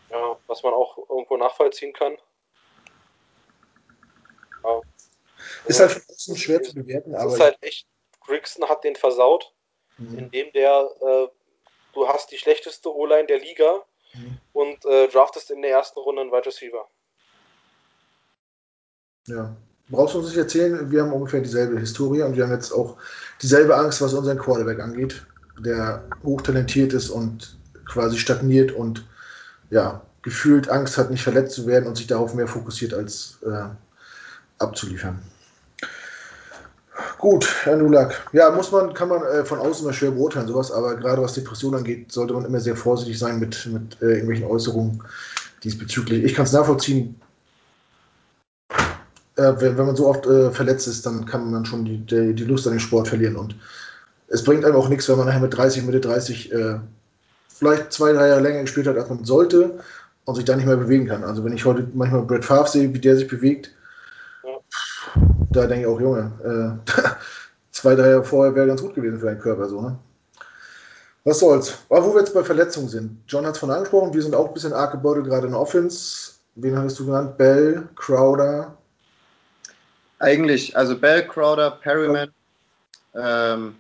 [SPEAKER 3] Ja, was man auch irgendwo nachvollziehen kann.
[SPEAKER 1] Ja. Ist halt von schwer zu bewerten,
[SPEAKER 3] aber. ist halt echt, Grigson hat den versaut, mhm. indem der, äh, du hast die schlechteste O-Line der Liga mhm. und äh, draftest in der ersten Runde einen Wide Receiver.
[SPEAKER 1] Ja, brauchst du uns nicht erzählen, wir haben ungefähr dieselbe Historie und wir haben jetzt auch dieselbe Angst, was unseren Quarterback angeht, der hochtalentiert ist und quasi stagniert und ja, gefühlt Angst hat, nicht verletzt zu werden und sich darauf mehr fokussiert, als äh, abzuliefern. Gut, Herr Nulak. Ja, muss man, kann man äh, von außen mal schwer beurteilen, sowas, aber gerade was Depression angeht, sollte man immer sehr vorsichtig sein mit, mit äh, irgendwelchen Äußerungen diesbezüglich. Ich kann es nachvollziehen, äh, wenn, wenn, man so oft äh, verletzt ist, dann kann man schon die, die, die, Lust an den Sport verlieren. Und es bringt einem auch nichts, wenn man nachher mit 30, Mitte 30 äh, vielleicht zwei, drei Jahre länger gespielt hat, als man sollte und sich da nicht mehr bewegen kann. Also wenn ich heute manchmal Brett Favre sehe, wie der sich bewegt, da denke ich auch, Junge, äh, zwei, drei Jahre vorher wäre ganz gut gewesen für deinen Körper. So, ne? Was soll's. Aber wo wir jetzt bei Verletzungen sind. John hat es von angesprochen, wir sind auch ein bisschen arg gebeutelt, gerade in Offense. Wen hattest du genannt? Bell, Crowder,
[SPEAKER 2] eigentlich, also Bell, Crowder, Perryman, ähm,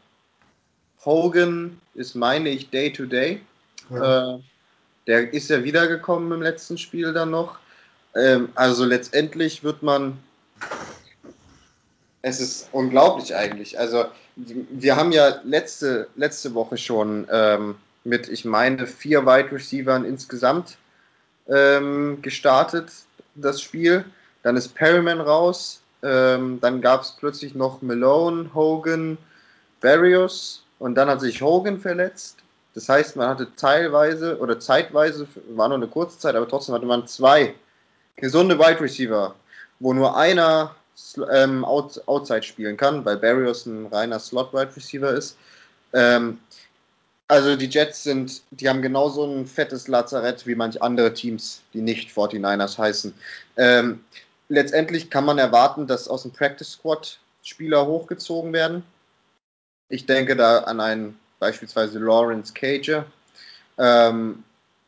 [SPEAKER 2] Hogan ist, meine ich, Day-to-Day. Ja. Äh, der ist ja wiedergekommen im letzten Spiel dann noch. Ähm, also letztendlich wird man. Es ist unglaublich eigentlich. Also wir haben ja letzte, letzte Woche schon ähm, mit, ich meine, vier Wide Receivern insgesamt ähm, gestartet, das Spiel. Dann ist Perryman raus, ähm, dann gab es plötzlich noch Malone, Hogan, Barrios und dann hat sich Hogan verletzt. Das heißt, man hatte teilweise oder zeitweise, war nur eine kurze Zeit, aber trotzdem hatte man zwei gesunde Wide Receiver, wo nur einer ähm, out, Outside spielen kann, weil Barrios ein reiner Slot-Wide Receiver ist. Ähm, also die Jets sind, die haben genauso ein fettes Lazarett wie manch andere Teams, die nicht 49ers heißen. Ähm, letztendlich kann man erwarten, dass aus dem Practice Squad Spieler hochgezogen werden. Ich denke da an einen beispielsweise Lawrence Cage. Ähm,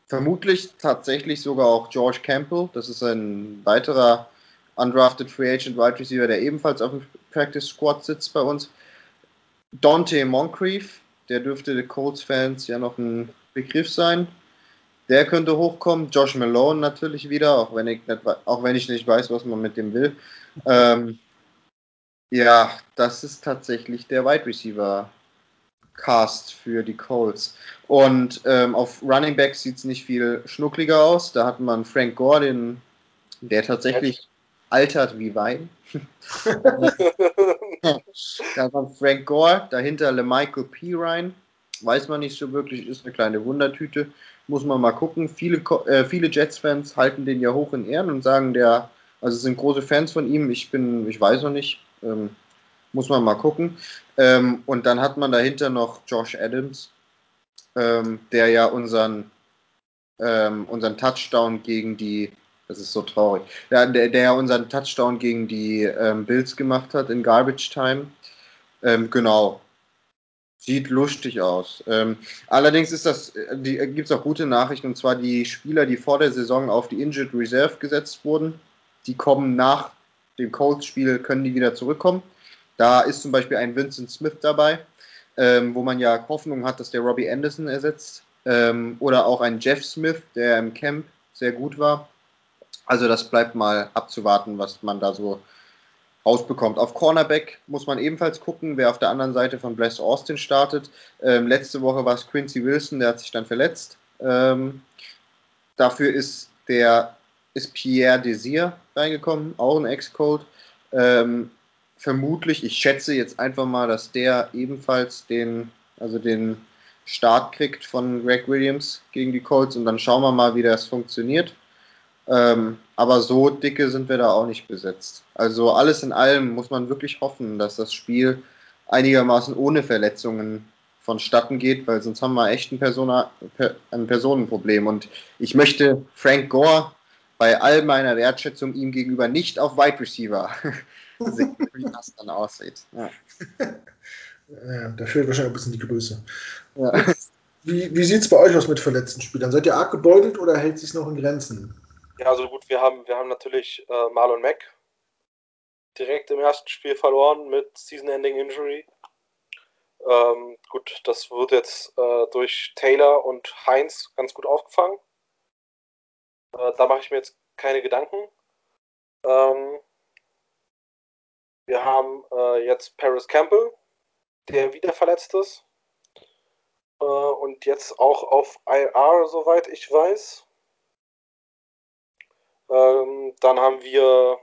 [SPEAKER 2] vermutlich tatsächlich sogar auch George Campbell. Das ist ein weiterer undrafted Free Agent Wide Receiver, der ebenfalls auf dem Practice Squad sitzt bei uns. Dante Moncrief, der dürfte den Colts-Fans ja noch ein Begriff sein. Der könnte hochkommen. Josh Malone natürlich wieder, auch wenn ich nicht, auch wenn ich nicht weiß, was man mit dem will. Ähm, ja, das ist tatsächlich der Wide Receiver Cast für die Colts. Und ähm, auf Running Back sieht es nicht viel schnuckliger aus. Da hat man Frank Gore, den, der tatsächlich altert wie Wein. da hat man Frank Gore, dahinter LeMichael P. Ryan. Weiß man nicht so wirklich, ist eine kleine Wundertüte. Muss man mal gucken. Viele, äh, viele Jets-Fans halten den ja hoch in Ehren und sagen, der, also sind große Fans von ihm. Ich bin, ich weiß noch nicht. Ähm, muss man mal gucken. Ähm, und dann hat man dahinter noch Josh Adams, ähm, der ja unseren, ähm, unseren Touchdown gegen die, das ist so traurig, der, der, der ja unseren Touchdown gegen die ähm, Bills gemacht hat in Garbage Time. Ähm, genau. Sieht lustig aus. Ähm, allerdings ist das, gibt es auch gute Nachrichten, und zwar die Spieler, die vor der Saison auf die Injured Reserve gesetzt wurden, die kommen nach dem Colts-Spiel, können die wieder zurückkommen. Da ist zum Beispiel ein Vincent Smith dabei, ähm, wo man ja Hoffnung hat, dass der Robbie Anderson ersetzt. Ähm, oder auch ein Jeff Smith, der im Camp sehr gut war. Also das bleibt mal abzuwarten, was man da so rausbekommt. Auf Cornerback muss man ebenfalls gucken, wer auf der anderen Seite von Bless Austin startet. Ähm, letzte Woche war es Quincy Wilson, der hat sich dann verletzt. Ähm, dafür ist der ist Pierre Desir reingekommen, auch ein Ex-Cold. Ähm, vermutlich, ich schätze jetzt einfach mal, dass der ebenfalls den, also den Start kriegt von Greg Williams gegen die Colts und dann schauen wir mal, wie das funktioniert. Ähm, aber so dicke sind wir da auch nicht besetzt. Also alles in allem muss man wirklich hoffen, dass das Spiel einigermaßen ohne Verletzungen vonstatten geht, weil sonst haben wir echt ein, Persona, ein Personenproblem. Und ich möchte Frank Gore bei all meiner Wertschätzung ihm gegenüber nicht auf Wide Receiver sehen, wie das dann aussieht. Ja.
[SPEAKER 1] Ja, da fehlt wahrscheinlich ein bisschen die Größe. Ja. Wie, wie sieht es bei euch aus mit verletzten Spielern? Seid ihr arg gebeutelt oder hält sich noch in Grenzen?
[SPEAKER 3] Ja, also gut, wir haben, wir haben natürlich äh, Marlon Mack direkt im ersten Spiel verloren mit Season-Ending Injury. Ähm, gut, das wird jetzt äh, durch Taylor und Heinz ganz gut aufgefangen. Äh, da mache ich mir jetzt keine Gedanken. Ähm, wir haben äh, jetzt Paris Campbell, der wieder verletzt ist. Äh, und jetzt auch auf IR, soweit ich weiß. Ähm, dann haben wir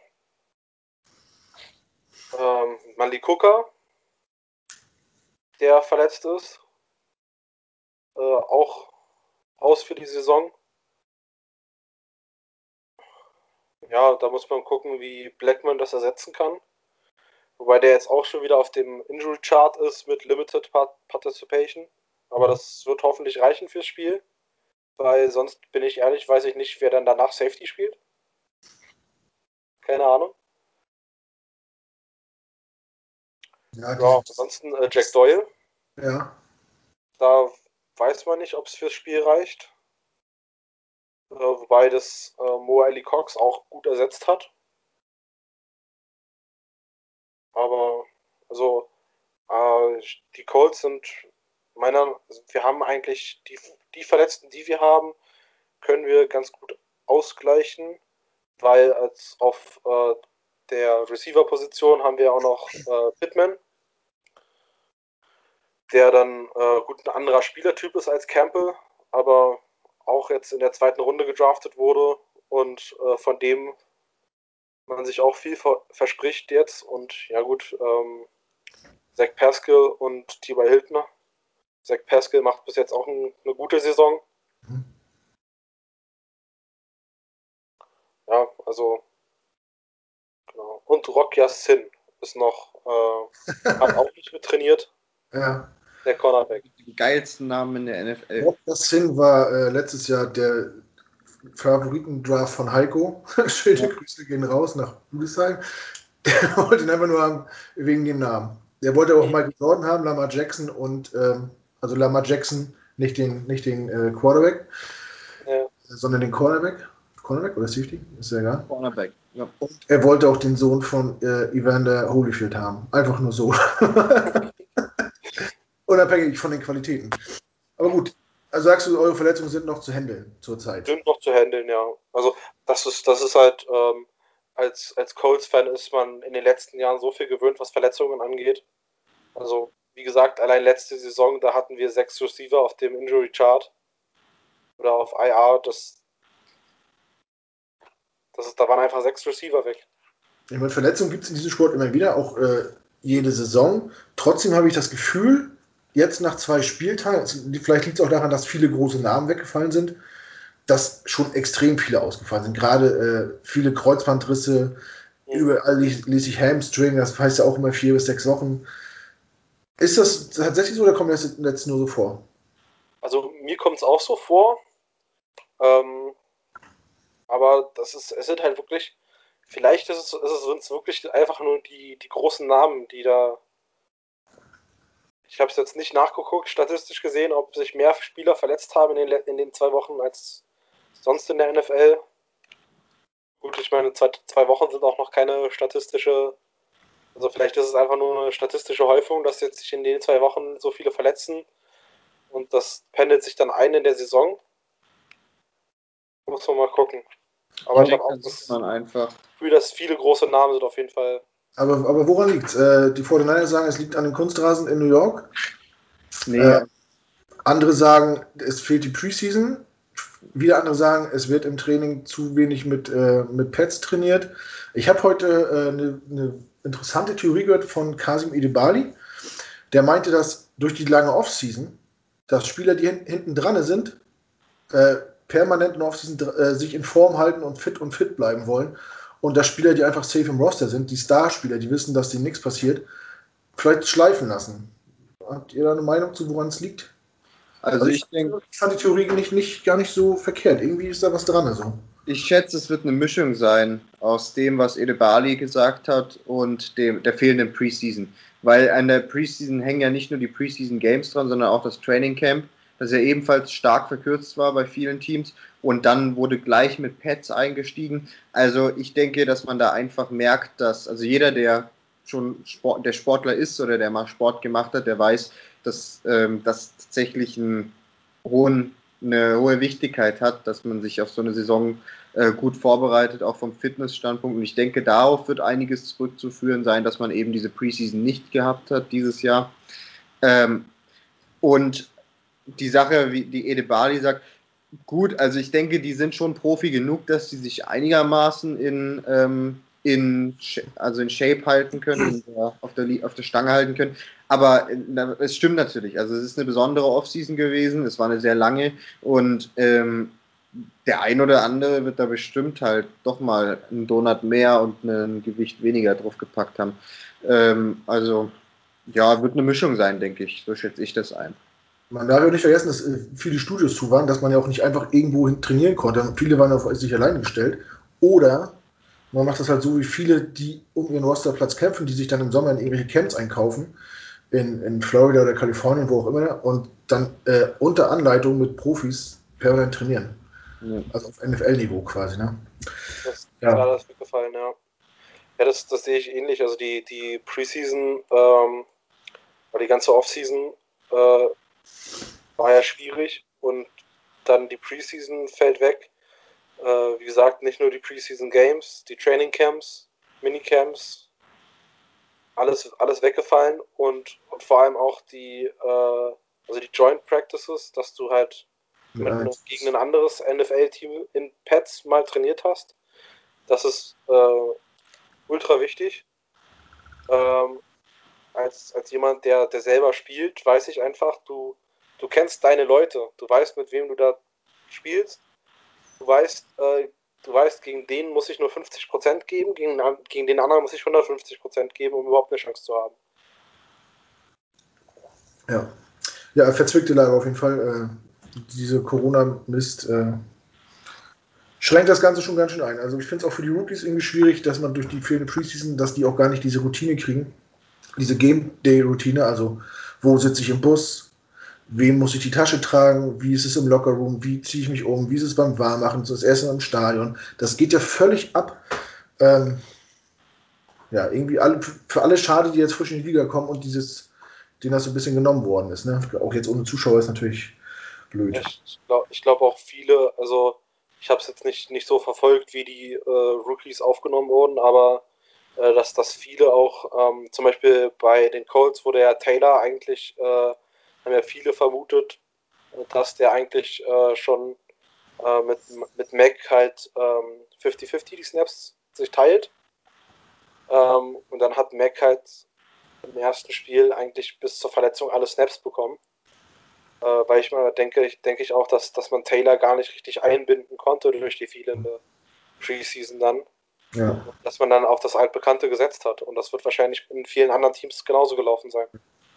[SPEAKER 3] ähm, Mandy Cooker, der verletzt ist. Äh, auch aus für die Saison. Ja, da muss man gucken, wie Blackman das ersetzen kann. Wobei der jetzt auch schon wieder auf dem Injury Chart ist mit Limited Participation. Aber mhm. das wird hoffentlich reichen fürs Spiel. Weil sonst bin ich ehrlich, weiß ich nicht, wer dann danach Safety spielt. Keine Ahnung. Ja, ja ansonsten äh, Jack Doyle.
[SPEAKER 1] Ja.
[SPEAKER 3] Da weiß man nicht, ob es fürs Spiel reicht. Äh, wobei das äh, Mo Ali Cox auch gut ersetzt hat. Aber also äh, die Colts sind meiner, also wir haben eigentlich die, die Verletzten, die wir haben, können wir ganz gut ausgleichen, weil als auf äh, der Receiver-Position haben wir auch noch äh, Pittman, der dann äh, gut ein anderer Spielertyp ist als Campbell, aber auch jetzt in der zweiten Runde gedraftet wurde und äh, von dem man sich auch viel verspricht jetzt. Und ja gut, ähm, Zach Pascal und T.Y. Hiltner. Zach Pascal macht bis jetzt auch ein, eine gute Saison. Mhm. Also genau. Und Rock Sin ist noch, äh, hat auch nicht mit trainiert.
[SPEAKER 1] Ja.
[SPEAKER 3] Der Cornerback.
[SPEAKER 2] Die geilsten Namen in der NFL.
[SPEAKER 1] Rock Sin war äh, letztes Jahr der Favoritendraft von Heiko. Schöne ja. Grüße gehen raus nach Budesheim. Der wollte ihn einfach nur haben wegen dem Namen. Der wollte auch Michael Jordan haben, Lamar Jackson und ähm, also Lamar Jackson, nicht den, nicht den äh, Quarterback, ja. sondern den Cornerback. Cornerback oder Safety? Ist ja egal.
[SPEAKER 2] Cornerback, ja.
[SPEAKER 1] Und er wollte auch den Sohn von äh, Evander Holyfield haben. Einfach nur so. Unabhängig von den Qualitäten. Aber gut, Also sagst du, eure Verletzungen sind noch zu handeln zurzeit?
[SPEAKER 3] Sind noch zu handeln, ja. Also das ist, das ist halt, ähm, als, als Colts-Fan ist man in den letzten Jahren so viel gewöhnt, was Verletzungen angeht. Also, wie gesagt, allein letzte Saison, da hatten wir sechs Receiver auf dem Injury Chart. Oder auf IR, das, das ist, da waren einfach sechs Receiver weg.
[SPEAKER 1] Ich meine, Verletzungen gibt es in diesem Sport immer wieder, auch äh, jede Saison. Trotzdem habe ich das Gefühl, jetzt nach zwei Spieltagen, vielleicht liegt es auch daran, dass viele große Namen weggefallen sind, dass schon extrem viele ausgefallen sind. Gerade äh, viele Kreuzbandrisse, mhm. überall lese ich Hamstring, das heißt ja auch immer vier bis sechs Wochen. Ist das tatsächlich so oder kommt das jetzt nur so vor?
[SPEAKER 3] Also mir kommt es auch so vor. Ähm, aber das ist, es sind halt wirklich, vielleicht ist es, es uns wirklich einfach nur die, die großen Namen, die da. Ich habe es jetzt nicht nachgeguckt, statistisch gesehen, ob sich mehr Spieler verletzt haben in den, in den zwei Wochen als sonst in der NFL. Gut, ich meine, zwei, zwei Wochen sind auch noch keine statistische. Also vielleicht ist es einfach nur eine statistische Häufung, dass jetzt sich in den zwei Wochen so viele verletzen. Und das pendelt sich dann ein in der Saison. Muss man mal gucken. Aber ich, ich habe auch das man einfach. Gefühl, dass viele große Namen sind auf jeden Fall.
[SPEAKER 1] Aber, aber woran liegt es? Äh, die 49ers sagen, es liegt an den Kunstrasen in New York. Nee. Äh, andere sagen, es fehlt die Preseason. Wieder andere sagen, es wird im Training zu wenig mit, äh, mit Pads trainiert. Ich habe heute eine äh, ne interessante Theorie gehört von Kasim Idebali. Der meinte, dass durch die lange Offseason, dass Spieler, die hin hinten dran sind, äh, permanent in Offseason äh, sich in Form halten und fit und fit bleiben wollen. Und dass Spieler, die einfach safe im Roster sind, die Starspieler, die wissen, dass denen nichts passiert, vielleicht schleifen lassen. Habt ihr da eine Meinung zu, woran es liegt? Also, also ich, ich denke. Ich fand die Theorie nicht, nicht, gar nicht so verkehrt. Irgendwie ist da was dran. Also.
[SPEAKER 2] Ich schätze, es wird eine Mischung sein aus dem, was Ede Bali gesagt hat und dem, der fehlenden Preseason. Weil an der Preseason hängen ja nicht nur die Preseason Games dran, sondern auch das Training Camp, das ja ebenfalls stark verkürzt war bei vielen Teams. Und dann wurde gleich mit Pads eingestiegen. Also ich denke, dass man da einfach merkt, dass, also jeder, der schon Sport, der Sportler ist oder der mal Sport gemacht hat, der weiß, dass ähm, das tatsächlich einen hohen, eine hohe Wichtigkeit hat, dass man sich auf so eine Saison äh, gut vorbereitet, auch vom Fitnessstandpunkt. Und ich denke, darauf wird einiges zurückzuführen sein, dass man eben diese Preseason nicht gehabt hat dieses Jahr. Ähm, und die Sache, wie die Ede Bali sagt, gut, also ich denke, die sind schon Profi genug, dass sie sich einigermaßen in ähm, in, also in Shape halten können, auf, der, auf der Stange halten können. Aber es stimmt natürlich. Also es ist eine besondere Offseason gewesen. Es war eine sehr lange und ähm, der ein oder andere wird da bestimmt halt doch mal einen Donut mehr und ein Gewicht weniger drauf gepackt haben. Ähm, also ja, wird eine Mischung sein, denke ich. So schätze ich das ein.
[SPEAKER 1] Man darf ja nicht vergessen, dass äh, viele Studios zu waren, dass man ja auch nicht einfach irgendwo trainieren konnte. Viele waren auf sich alleine gestellt. Oder man macht das halt so wie viele, die um ihren Rosterplatz kämpfen, die sich dann im Sommer in irgendwelche Camps einkaufen, in, in Florida oder Kalifornien, wo auch immer, und dann äh, unter Anleitung mit Profis permanent trainieren. Ja. Also auf NFL-Niveau quasi, ne?
[SPEAKER 3] Das, ja. Klar, das wird gefallen, ja. Ja, das, das sehe ich ähnlich. Also die, die Preseason ähm, oder die ganze Offseason äh, war ja schwierig und dann die Preseason fällt weg. Äh, wie gesagt, nicht nur die Preseason Games, die Training Camps, Minicamps, alles, alles weggefallen und, und vor allem auch die, äh, also die Joint Practices, dass du halt einem, gegen ein anderes NFL-Team in Pets mal trainiert hast. Das ist äh, ultra wichtig. Ähm, als, als jemand, der, der selber spielt, weiß ich einfach, du, du kennst deine Leute, du weißt, mit wem du da spielst du weißt, äh, du weißt, gegen den muss ich nur 50% geben, gegen, gegen den anderen muss ich 150% geben, um überhaupt eine Chance zu haben.
[SPEAKER 1] Ja. Ja, verzwickte Lage auf jeden Fall. Äh, diese Corona-Mist äh, schränkt das Ganze schon ganz schön ein. Also ich finde es auch für die Rookies irgendwie schwierig, dass man durch die fehlende Preseason, dass die auch gar nicht diese Routine kriegen. Diese Game Day-Routine, also wo sitze ich im Bus, wem muss ich die Tasche tragen, wie ist es im Lockerroom, wie ziehe ich mich um, wie ist es beim Warmmachen, das Essen im Stadion. Das geht ja völlig ab. Ähm, ja, irgendwie alle, für alle schade, die jetzt frisch in die Liga kommen und dieses, denen das so ein bisschen genommen worden ist. Ne? Auch jetzt ohne Zuschauer ist natürlich blöd.
[SPEAKER 3] Ich glaube glaub auch viele, also ich habe es jetzt nicht, nicht so verfolgt, wie die äh, Rookies aufgenommen wurden, aber äh, dass, dass viele auch, ähm, zum Beispiel bei den Colts wurde ja Taylor eigentlich, äh, haben ja viele vermutet, dass der eigentlich äh, schon äh, mit, mit Mac halt 50-50 ähm, die Snaps sich teilt. Ähm, und dann hat Mac halt im ersten Spiel eigentlich bis zur Verletzung alle Snaps bekommen. Äh, weil ich mal denke, ich denke ich auch, dass, dass man Taylor gar nicht richtig einbinden konnte durch die fehlende Preseason dann. Ja. Dass man dann auf das altbekannte gesetzt hat. Und das wird wahrscheinlich in vielen anderen Teams genauso gelaufen sein.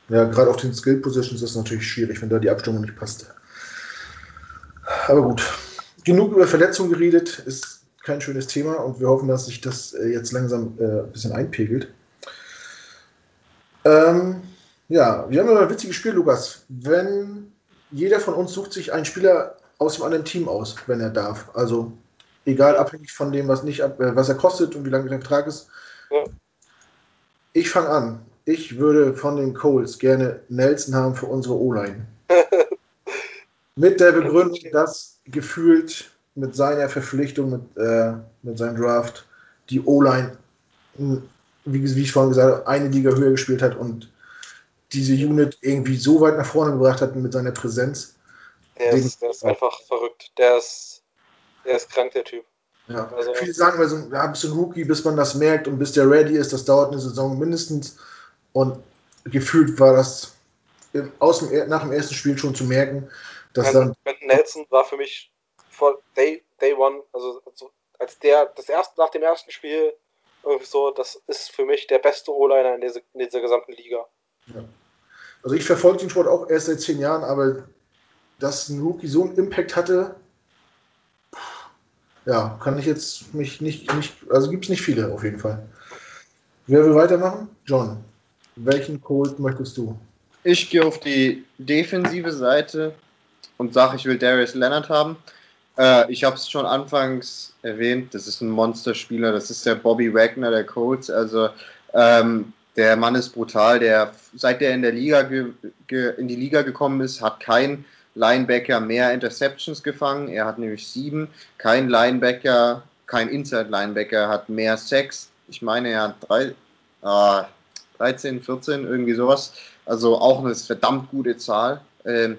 [SPEAKER 1] Ja, gerade auf den Skill Positions ist es natürlich schwierig, wenn da die Abstimmung nicht passt. Aber gut. Genug über Verletzungen geredet, ist kein schönes Thema und wir hoffen, dass sich das äh, jetzt langsam äh, ein bisschen einpegelt. Ähm, ja, wir haben immer ein witziges Spiel, Lukas. Wenn jeder von uns sucht sich einen Spieler aus dem anderen Team aus, wenn er darf. Also egal, abhängig von dem, was, nicht, äh, was er kostet und wie lange der Vertrag ist. Ja. Ich fange an. Ich würde von den Coles gerne Nelson haben für unsere O-Line. mit der Begründung, dass gefühlt mit seiner Verpflichtung, mit, äh, mit seinem Draft, die O-Line, hm, wie, wie ich vorhin gesagt habe, eine Liga höher gespielt hat und diese Unit irgendwie so weit nach vorne gebracht hat mit seiner Präsenz.
[SPEAKER 3] Der ist, der ist einfach verrückt. Der ist, der ist krank, der Typ.
[SPEAKER 1] Ja. Also, Viele sagen, weil so, ja, bist du ein Rookie, bis man das merkt und bis der ready ist, das dauert eine Saison mindestens. Und gefühlt war das aus dem, nach dem ersten Spiel schon zu merken, dass dann.
[SPEAKER 3] Nelson war für mich vor Day, Day One, also, also als der, das erste, nach dem ersten Spiel, irgendwie so, das ist für mich der beste O-Liner in, in dieser gesamten Liga.
[SPEAKER 1] Ja. Also ich verfolge den Sport auch erst seit zehn Jahren, aber dass ein Rookie so einen Impact hatte, ja, kann ich jetzt mich nicht, nicht also gibt es nicht viele auf jeden Fall. Wer will weitermachen? John, welchen Colt möchtest du?
[SPEAKER 2] Ich gehe auf die defensive Seite und sage, ich will Darius Leonard haben. Äh, ich habe es schon anfangs erwähnt, das ist ein Monsterspieler, das ist der Bobby Wagner der Colts. Also ähm, der Mann ist brutal. Der, seit der in der Liga in die Liga gekommen ist, hat kein Linebacker mehr Interceptions gefangen. Er hat nämlich sieben. Kein Linebacker, kein Inside Linebacker hat mehr Sacks. Ich meine, er hat drei, äh, 13, 14, irgendwie sowas. Also auch eine verdammt gute Zahl. Ähm,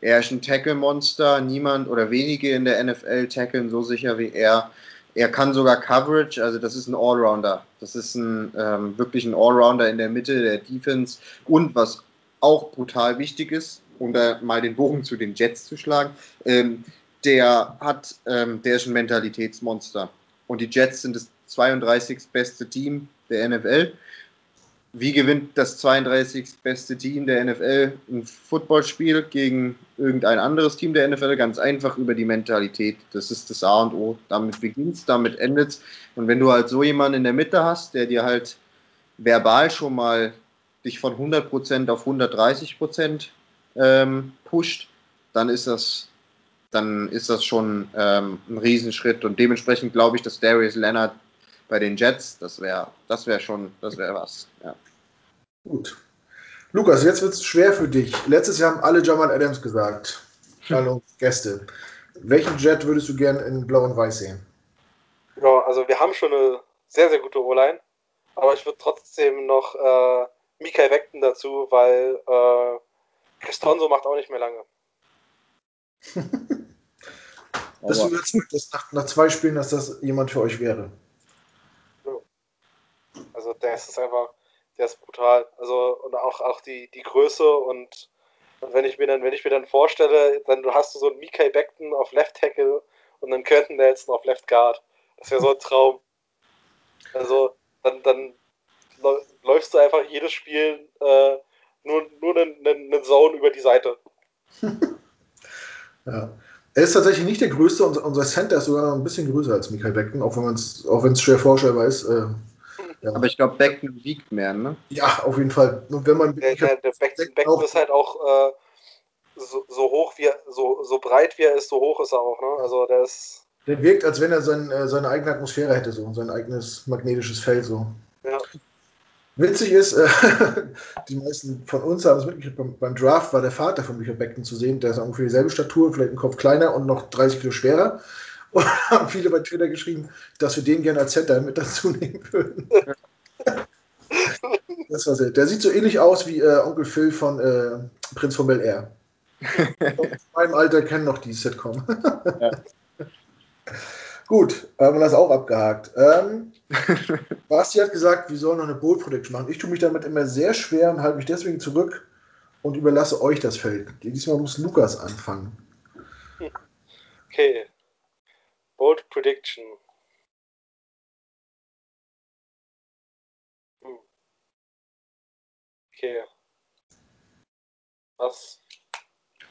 [SPEAKER 2] er ist ein Tackle-Monster. Niemand oder wenige in der NFL tackeln so sicher wie er. Er kann sogar Coverage, also das ist ein Allrounder. Das ist ein ähm, wirklich ein Allrounder in der Mitte der Defense. Und was auch brutal wichtig ist, um da mal den Bogen zu den Jets zu schlagen, ähm, der hat, ähm, der ist ein Mentalitätsmonster. Und die Jets sind das 32. beste Team der NFL wie gewinnt das 32. beste Team der NFL ein Footballspiel gegen irgendein anderes Team der NFL? Ganz einfach über die Mentalität. Das ist das A und O. Damit beginnt's, damit endet's. Und wenn du halt so jemanden in der Mitte hast, der dir halt verbal schon mal dich von 100% auf 130% ähm, pusht, dann ist das dann ist das schon ähm, ein Riesenschritt und dementsprechend glaube ich, dass Darius Leonard bei den Jets, das wäre das wär schon, das wäre was. Ja.
[SPEAKER 1] Gut. Lukas, jetzt wird es schwer für dich. Letztes Jahr haben alle Jamal Adams gesagt. Hallo, Gäste. Welchen Jet würdest du gerne in Blau und Weiß sehen?
[SPEAKER 3] Ja, also wir haben schon eine sehr, sehr gute O-Line. Aber ich würde trotzdem noch äh, Mikael Beckton dazu, weil äh, Crestonzo macht auch nicht mehr lange.
[SPEAKER 1] Bist du überzeugt, dass nach, nach zwei Spielen, dass das jemand für euch wäre?
[SPEAKER 3] Also der ist einfach, der ist brutal. Also und auch, auch die, die Größe und, und wenn ich mir dann, wenn ich mir dann vorstelle, dann hast du so einen Mikai Beckton auf Left Tackle und dann könnten der jetzt noch auf Left Guard. Das wäre so ein Traum. Also dann, dann läufst du einfach jedes Spiel äh, nur, nur einen, einen Zone über die Seite.
[SPEAKER 1] ja. Er ist tatsächlich nicht der größte, unser Center ist sogar noch ein bisschen größer als Michael Beckton, auch wenn es schwer vorstellbar ist. Äh,
[SPEAKER 2] ja. Aber ich glaube, Beckton wiegt mehr, ne?
[SPEAKER 1] Ja, auf jeden Fall. Und wenn man
[SPEAKER 3] der, der, der Beckton, Beckton ist halt auch äh, so, so, hoch wie er, so, so breit wie er ist, so hoch ist er auch, ne? Also der ist.
[SPEAKER 1] Der wirkt, als wenn er sein, äh, seine eigene Atmosphäre hätte, so sein eigenes magnetisches Feld so.
[SPEAKER 3] Ja.
[SPEAKER 1] Witzig ist, äh, die meisten von uns haben es mitgekriegt, beim, beim, Draft war der Vater von Michael Beckton zu sehen, der ist ungefähr dieselbe Statur, vielleicht einen Kopf kleiner und noch 30 Kilo schwerer. Und haben viele bei Twitter geschrieben, dass wir den gerne als Center mit dazu nehmen würden. das war sehr. Der sieht so ähnlich aus wie äh, Onkel Phil von äh, Prinz von Bel Air. In meinem Alter kennen noch die Sitcom. ja. Gut, haben wir das auch abgehakt. Ähm, Basti hat gesagt, wir sollen noch eine Bold Prediction machen. Ich tue mich damit immer sehr schwer und halte mich deswegen zurück und überlasse euch das Feld. Diesmal muss Lukas anfangen.
[SPEAKER 3] Okay. Bold Prediction. Hm. Okay. Was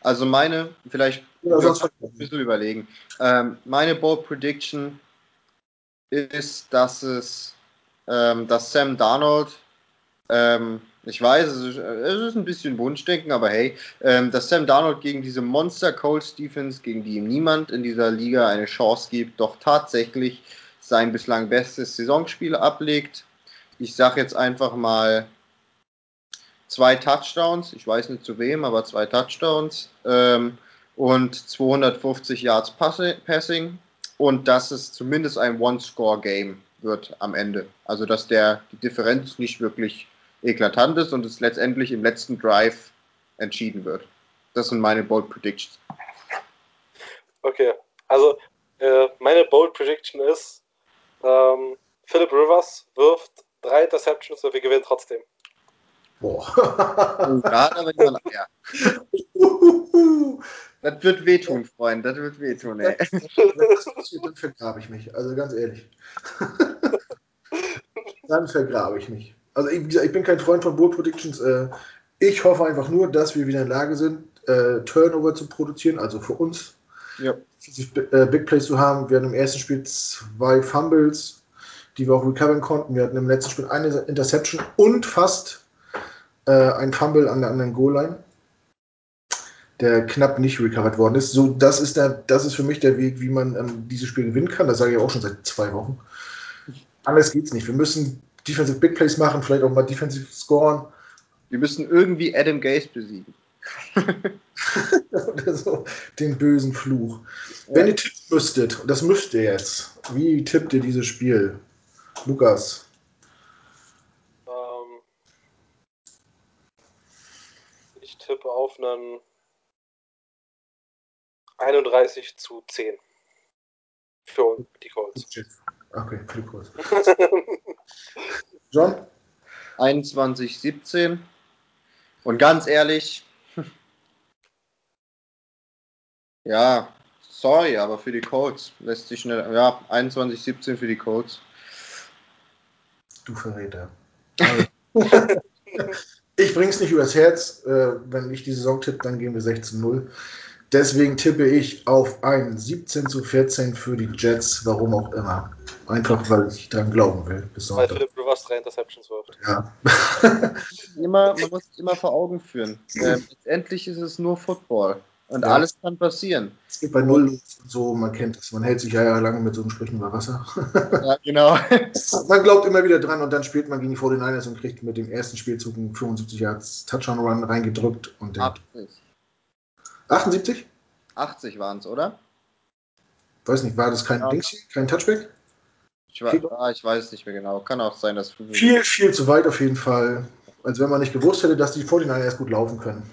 [SPEAKER 2] also meine, vielleicht ja, ein bisschen überlegen. Ähm, meine Bold Prediction ist, dass es, ähm, dass Sam Darnold, ähm, ich weiß, es ist, es ist, ein bisschen Wunschdenken, aber hey, ähm, dass Sam Darnold gegen diese Monster Colts Defense, gegen die ihm niemand in dieser Liga eine Chance gibt, doch tatsächlich sein bislang bestes Saisonspiel ablegt. Ich sage jetzt einfach mal zwei Touchdowns, ich weiß nicht zu wem, aber zwei Touchdowns ähm, und 250 Yards Passing und dass es zumindest ein One-Score-Game wird am Ende. Also dass der die Differenz nicht wirklich eklatant ist und es letztendlich im letzten Drive entschieden wird. Das sind meine Bold Predictions.
[SPEAKER 3] Okay, also äh, meine Bold Prediction ist, ähm, Philip Rivers wirft drei Interceptions und wir gewinnen trotzdem. Boah.
[SPEAKER 2] Oh, da aber jemand, ja. Das wird wehtun, Freund. Das wird wehtun, ey. Das,
[SPEAKER 1] dann vergrabe ich mich. Also ganz ehrlich. dann vergrabe ich mich. Also ich, ich bin kein Freund von Bull Predictions. Äh, ich hoffe einfach nur, dass wir wieder in der Lage sind, äh, Turnover zu produzieren, also für uns. Ja. Äh, Big Plays zu haben. Wir hatten im ersten Spiel zwei Fumbles, die wir auch recovern konnten. Wir hatten im letzten Spiel eine Interception und fast äh, ein Fumble an der anderen Goal-Line, der knapp nicht recovered worden ist. So, das ist, der, das ist für mich der Weg, wie man ähm, dieses Spiel gewinnen kann. Das sage ich auch schon seit zwei Wochen. Anders geht's nicht. Wir müssen Defensive Big Plays machen, vielleicht auch mal Defensive scoren.
[SPEAKER 2] Wir müssen irgendwie Adam Gaze besiegen.
[SPEAKER 1] Oder so, den bösen Fluch. Ja. Wenn ihr tippen müsstet, und das müsst ihr jetzt, wie tippt ihr dieses Spiel? Lukas.
[SPEAKER 3] tippe auf einen 31 zu 10. Für die Colts. Okay, für die Colts.
[SPEAKER 2] John? 21, 17. Und ganz ehrlich, ja, sorry, aber für die Colts lässt sich schnell, ja, 21, 17 für die Colts.
[SPEAKER 1] Du Verräter. Ich bringe es nicht übers Herz. Äh, wenn ich die Saison tippe, dann gehen wir 16-0. Deswegen tippe ich auf ein 17 zu 14 für die Jets, warum auch immer. Einfach, weil ich dran glauben will.
[SPEAKER 3] Weil Philipp Rivers drei Interceptions wirft.
[SPEAKER 1] Ja.
[SPEAKER 2] immer, man muss sich immer vor Augen führen. Ähm, letztendlich ist es nur Football. Und ja. alles kann passieren.
[SPEAKER 1] Es geht bei Null so, man kennt es. Man hält sich ja lange mit so einem Sprüchen über Wasser.
[SPEAKER 2] Ja, genau.
[SPEAKER 1] man glaubt immer wieder dran und dann spielt man gegen die 49ers und kriegt mit dem ersten Spielzug einen 75 Yards Touchdown-Run reingedrückt. Und 80. 78?
[SPEAKER 2] 80 waren es, oder?
[SPEAKER 1] Weiß nicht, war das kein ja. Dings, kein Touchback?
[SPEAKER 2] Ich, war, ah, ich weiß nicht mehr genau. Kann auch sein, dass.
[SPEAKER 1] Viel, viel zu weit auf jeden Fall. Als wenn man nicht gewusst hätte, dass die 49ers gut laufen können.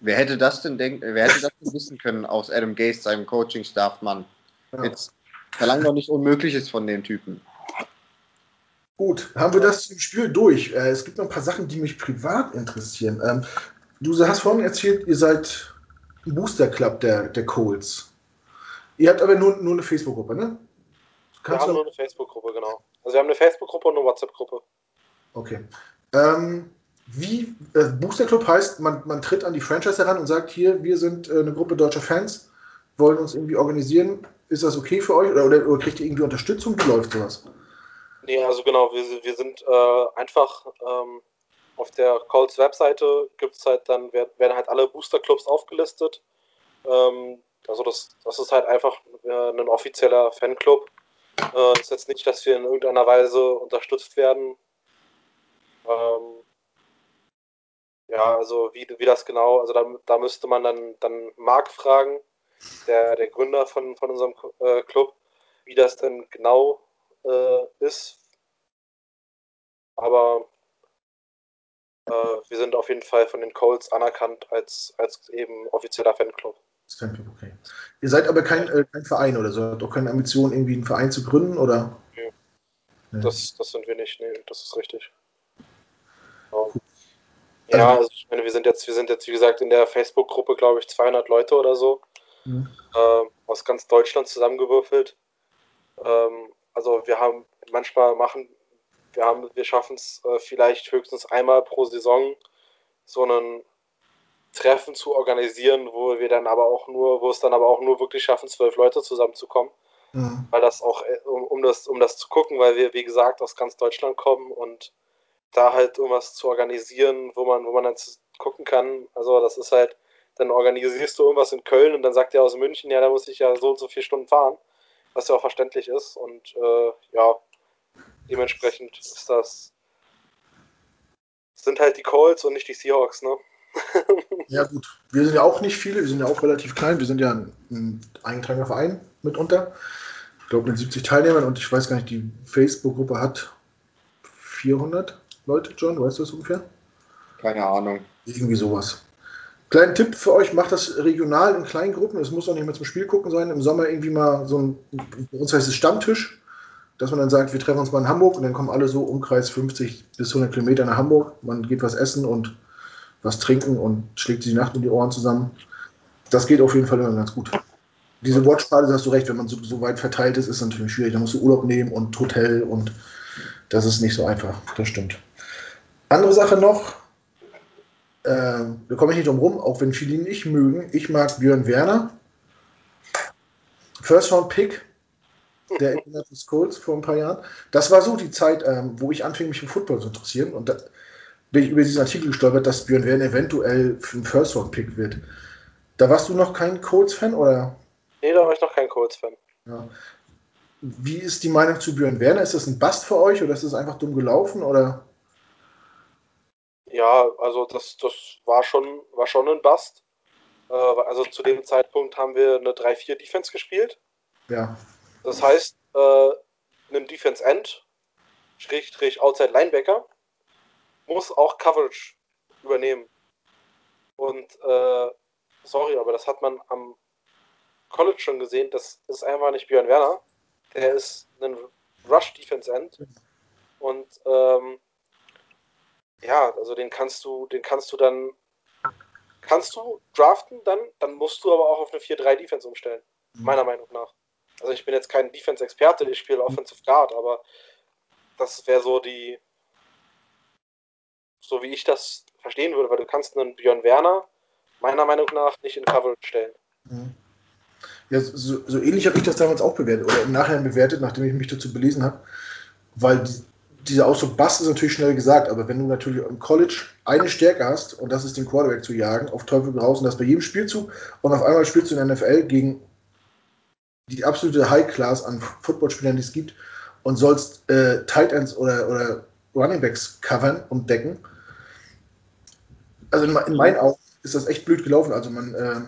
[SPEAKER 2] Wer hätte das denn denken, wer hätte das denn wissen können aus Adam Gase, seinem Coaching-Staff, Mann? Ja. Jetzt verlangt doch nicht Unmögliches von dem Typen.
[SPEAKER 1] Gut, haben wir das im Spiel durch. Äh, es gibt noch ein paar Sachen, die mich privat interessieren. Du hast vorhin erzählt, ihr seid ein Booster Club der, der Colts. Ihr habt aber nur, nur eine Facebook-Gruppe, ne?
[SPEAKER 3] Kannst wir haben nur eine Facebook-Gruppe, genau. Also wir haben eine Facebook-Gruppe und eine WhatsApp-Gruppe.
[SPEAKER 1] Okay. Ähm, wie äh, Booster Club heißt, man, man tritt an die Franchise heran und sagt, hier, wir sind äh, eine Gruppe deutscher Fans, wollen uns irgendwie organisieren. Ist das okay für euch oder, oder, oder kriegt ihr irgendwie Unterstützung? Wie läuft sowas?
[SPEAKER 3] Nee, also genau, wir, wir sind äh, einfach ähm, auf der Colts Webseite gibt es halt dann, werden halt alle Booster Clubs aufgelistet. Ähm, also das, das ist halt einfach äh, ein offizieller Fanclub. Äh, ist jetzt nicht, dass wir in irgendeiner Weise unterstützt werden Ähm, ja, also wie, wie das genau, also da, da müsste man dann, dann Marc fragen, der, der Gründer von, von unserem äh, Club, wie das denn genau äh, ist. Aber äh, wir sind auf jeden Fall von den Colts anerkannt als, als eben offizieller Fanclub.
[SPEAKER 1] Fanclub, okay. Ihr seid aber kein, äh, kein Verein oder so, habt auch keine Ambition, irgendwie einen Verein zu gründen, oder?
[SPEAKER 3] Nee. Nee. Das, das sind wir nicht, nee, das ist richtig. Ja. Ja, also, also ich meine, wir sind jetzt, wir sind jetzt, wie gesagt, in der Facebook-Gruppe, glaube ich, 200 Leute oder so, mhm. äh, aus ganz Deutschland zusammengewürfelt. Ähm, also wir haben manchmal machen, wir haben, wir schaffen es äh, vielleicht höchstens einmal pro Saison so einen Treffen zu organisieren, wo wir dann aber auch nur, wo es dann aber auch nur wirklich schaffen, zwölf Leute zusammenzukommen. Mhm. Weil das auch, äh, um, um, das, um das zu gucken, weil wir, wie gesagt, aus ganz Deutschland kommen und da halt irgendwas zu organisieren, wo man, wo man dann gucken kann. Also das ist halt, dann organisierst du irgendwas in Köln und dann sagt der aus München, ja, da muss ich ja so und so vier Stunden fahren, was ja auch verständlich ist. Und äh, ja, dementsprechend ist das sind halt die Colts und nicht die Seahawks, ne?
[SPEAKER 1] ja gut, wir sind ja auch nicht viele, wir sind ja auch relativ klein, wir sind ja ein, ein eingetragener Verein mitunter. Ich glaube mit 70 Teilnehmern und ich weiß gar nicht, die Facebook-Gruppe hat 400 Leute, John, weißt du das ungefähr?
[SPEAKER 2] Keine Ahnung.
[SPEAKER 1] Irgendwie sowas. Kleinen Tipp für euch, macht das regional in kleinen Gruppen. Es muss auch nicht mehr zum Spiel gucken sein. Im Sommer irgendwie mal so ein, bei uns heißt es Stammtisch, dass man dann sagt, wir treffen uns mal in Hamburg und dann kommen alle so Umkreis 50 bis 100 Kilometer nach Hamburg. Man geht was essen und was trinken und schlägt sich die Nacht um die Ohren zusammen. Das geht auf jeden Fall immer ganz gut. Diese Watchparty, hast du recht, wenn man so, so weit verteilt ist, ist natürlich schwierig. Da musst du Urlaub nehmen und Hotel und das ist nicht so einfach. Das stimmt. Andere Sache noch, äh, da komme ich nicht drum rum, auch wenn viele ihn nicht mögen. Ich mag Björn Werner. First Round Pick der Indianapolis Colts vor ein paar Jahren. Das war so die Zeit, ähm, wo ich anfing, mich für Football zu interessieren. Und da bin ich über diesen Artikel gestolpert, dass Björn Werner eventuell ein First Round Pick wird. Da warst du noch kein Colts-Fan, oder?
[SPEAKER 3] Nee, da war ich noch kein Colts-Fan.
[SPEAKER 1] Ja. Wie ist die Meinung zu Björn Werner? Ist das ein Bast für euch oder ist das einfach dumm gelaufen? Oder?
[SPEAKER 3] Ja, also das, das war, schon, war schon ein Bust. Äh, also zu dem Zeitpunkt haben wir eine 3-4-Defense gespielt.
[SPEAKER 1] Ja.
[SPEAKER 3] Das heißt, äh, ein Defense End, Schrägstrich Outside Linebacker, muss auch Coverage übernehmen. Und äh, sorry, aber das hat man am College schon gesehen. Das ist einfach nicht Björn Werner. Der ist ein Rush Defense End. Und ähm, ja, also den kannst du, den kannst du dann, kannst du draften, dann, dann musst du aber auch auf eine 4-3-Defense umstellen. Mhm. Meiner Meinung nach. Also ich bin jetzt kein Defense-Experte, ich spiele Offensive Guard, aber das wäre so die, so wie ich das verstehen würde, weil du kannst einen Björn Werner meiner Meinung nach nicht in Coverage stellen. Mhm.
[SPEAKER 1] Ja, so, so ähnlich habe ich das damals auch bewertet oder im Nachhinein bewertet, nachdem ich mich dazu belesen habe, weil dieser Ausdruck Bass ist natürlich schnell gesagt, aber wenn du natürlich im College eine Stärke hast und das ist den Quarterback zu jagen, auf Teufel raus und das bei jedem Spielzug und auf einmal spielst du in der NFL gegen die absolute High Class an Footballspielern, die es gibt und sollst äh, Tight Ends oder, oder Running Backs covern und decken. Also in, in meinen Augen ist das echt blöd gelaufen. Also man, äh,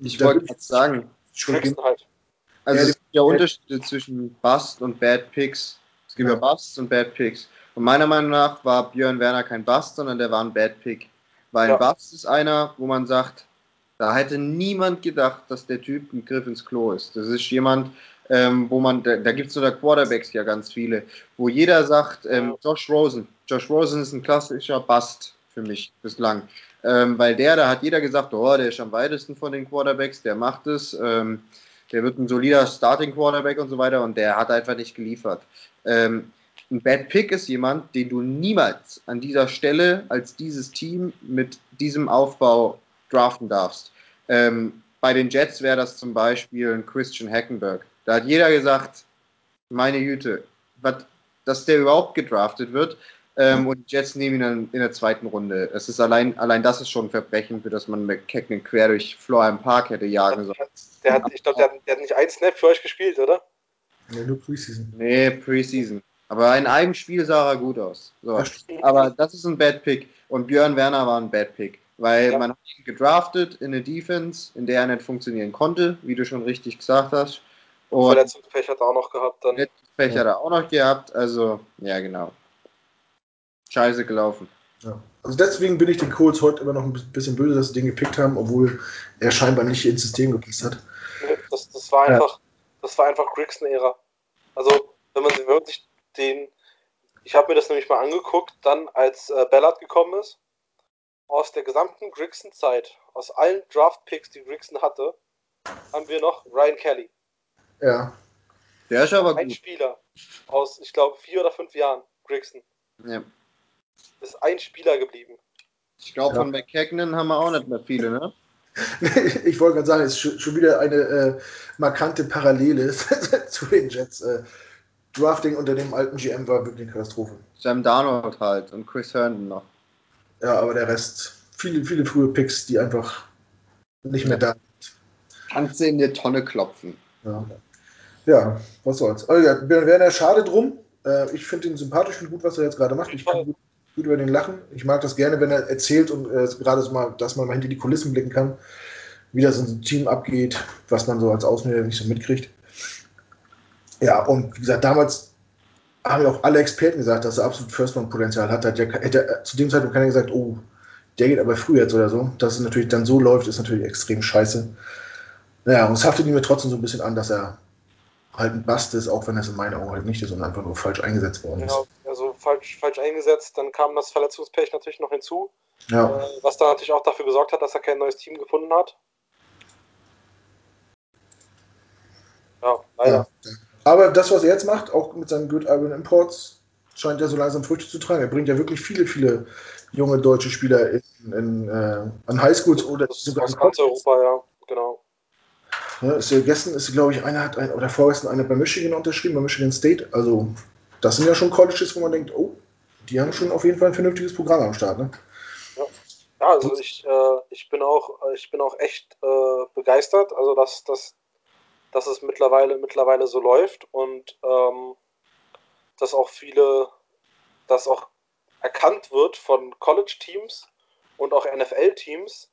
[SPEAKER 2] ich wollte jetzt sagen, halt. Also ja, es gibt ja Unterschiede zwischen Bust und Bad Picks. Es gibt ja, ja Busts und Bad Picks. Und meiner Meinung nach war Björn Werner kein Bust, sondern der war ein Bad Pick. Weil ein ja. Bust ist einer, wo man sagt, da hätte niemand gedacht, dass der Typ ein Griff ins Klo ist. Das ist jemand, ähm, wo man, da, da gibt es sogar Quarterbacks ja ganz viele, wo jeder sagt, ähm, Josh Rosen. Josh Rosen ist ein klassischer Bust für mich bislang. Ähm, weil der, da hat jeder gesagt, oh, der ist am weitesten von den Quarterbacks, der macht es. Ähm, der wird ein solider Starting Quarterback und so weiter und der hat einfach nicht geliefert. Ähm, ein Bad Pick ist jemand, den du niemals an dieser Stelle als dieses Team mit diesem Aufbau draften darfst. Ähm, bei den Jets wäre das zum Beispiel ein Christian Hackenberg. Da hat jeder gesagt, meine Güte, wat, dass der überhaupt gedraftet wird. Ähm, und die Jets nehmen ihn dann in der zweiten Runde. Es ist allein, allein das ist schon ein Verbrechen, für das man McKagan quer durch Florian Park hätte jagen sollen.
[SPEAKER 3] Der hat, ich glaube, der, der, hat nicht einen Snap für euch gespielt, oder?
[SPEAKER 1] Ja, nur Preseason.
[SPEAKER 2] Nee, Preseason. Aber in einem Spiel sah er gut aus. So. Aber das ist ein Bad Pick. Und Björn Werner war ein Bad Pick. Weil ja. man hat ihn gedraftet in eine Defense, in der er nicht funktionieren konnte, wie du schon richtig gesagt hast.
[SPEAKER 3] Und Verletzungspech hat er auch noch gehabt dann.
[SPEAKER 2] Verletzungspech ja. hat er auch noch gehabt. Also, ja, genau. Scheiße gelaufen.
[SPEAKER 1] Ja. Also deswegen bin ich den Colts heute immer noch ein bisschen böse, dass sie den gepickt haben, obwohl er scheinbar nicht ins System gepasst hat.
[SPEAKER 3] Das, das war einfach, das war einfach Grigson-Ära. Also, wenn man sich den, ich habe mir das nämlich mal angeguckt, dann als äh, Ballard gekommen ist, aus der gesamten Grigson-Zeit, aus allen Draft-Picks, die Grigson hatte, haben wir noch Ryan Kelly.
[SPEAKER 1] Ja.
[SPEAKER 2] Der ist aber
[SPEAKER 3] ein gut. Spieler aus, ich glaube, vier oder fünf Jahren, Grigson.
[SPEAKER 2] Ja.
[SPEAKER 3] Ist ein Spieler geblieben.
[SPEAKER 2] Ich glaube, ja. von McKagan haben wir auch nicht mehr viele, ne?
[SPEAKER 1] ich wollte gerade sagen, es ist schon wieder eine äh, markante Parallele zu den Jets. Äh, Drafting unter dem alten GM war wirklich eine Katastrophe.
[SPEAKER 2] Sam Darnold halt und Chris Herndon noch.
[SPEAKER 1] Ja, aber der Rest, viele, viele frühe Picks, die einfach nicht mehr da sind.
[SPEAKER 2] Kannst du in die Tonne klopfen.
[SPEAKER 1] Ja, ja was soll's. Also, ja, Werner, schade drum. Äh, ich finde ihn sympathisch und gut, was er jetzt gerade macht. Ich kann gut, gut, über den lachen. Ich mag das gerne, wenn er erzählt und äh, gerade so mal, dass man mal hinter die Kulissen blicken kann, wie das in so einem Team abgeht, was man so als Außenstehender nicht so mitkriegt. Ja, und wie gesagt, damals haben ja auch alle Experten gesagt, dass er absolut First-Round-Potenzial hat. hat ja, hätte, zu dem Zeitpunkt keiner gesagt, oh, der geht aber früh jetzt oder so. Dass es natürlich dann so läuft, ist natürlich extrem scheiße. Naja, und es haftet ihm trotzdem so ein bisschen an, dass er halt ein Bast ist, auch wenn es in meinen Augen halt nicht ist und einfach nur falsch eingesetzt worden ist.
[SPEAKER 3] Genau, also falsch, falsch eingesetzt. Dann kam das Verletzungspech natürlich noch hinzu,
[SPEAKER 1] ja.
[SPEAKER 3] äh, was dann natürlich auch dafür gesorgt hat, dass er kein neues Team gefunden hat. Ja, leider. Ja.
[SPEAKER 1] Aber das, was er jetzt macht, auch mit seinen Good Urban Imports, scheint ja so langsam Früchte zu tragen. Er bringt ja wirklich viele, viele junge deutsche Spieler in, in, äh, an Highschools oder
[SPEAKER 3] sogar aus ganz Europa, ja, genau.
[SPEAKER 1] Ja, ist ja gestern ist, glaube ich, einer hat ein, oder vorgestern einer bei Michigan unterschrieben, bei Michigan State. Also, das sind ja schon Colleges, wo man denkt, oh, die haben schon auf jeden Fall ein vernünftiges Programm am Start, ne?
[SPEAKER 3] Ja, ja also ich, äh, ich bin auch, ich bin auch echt äh, begeistert. Also, dass, dass dass es mittlerweile, mittlerweile so läuft und ähm, dass auch viele, dass auch erkannt wird von College-Teams und auch NFL-Teams,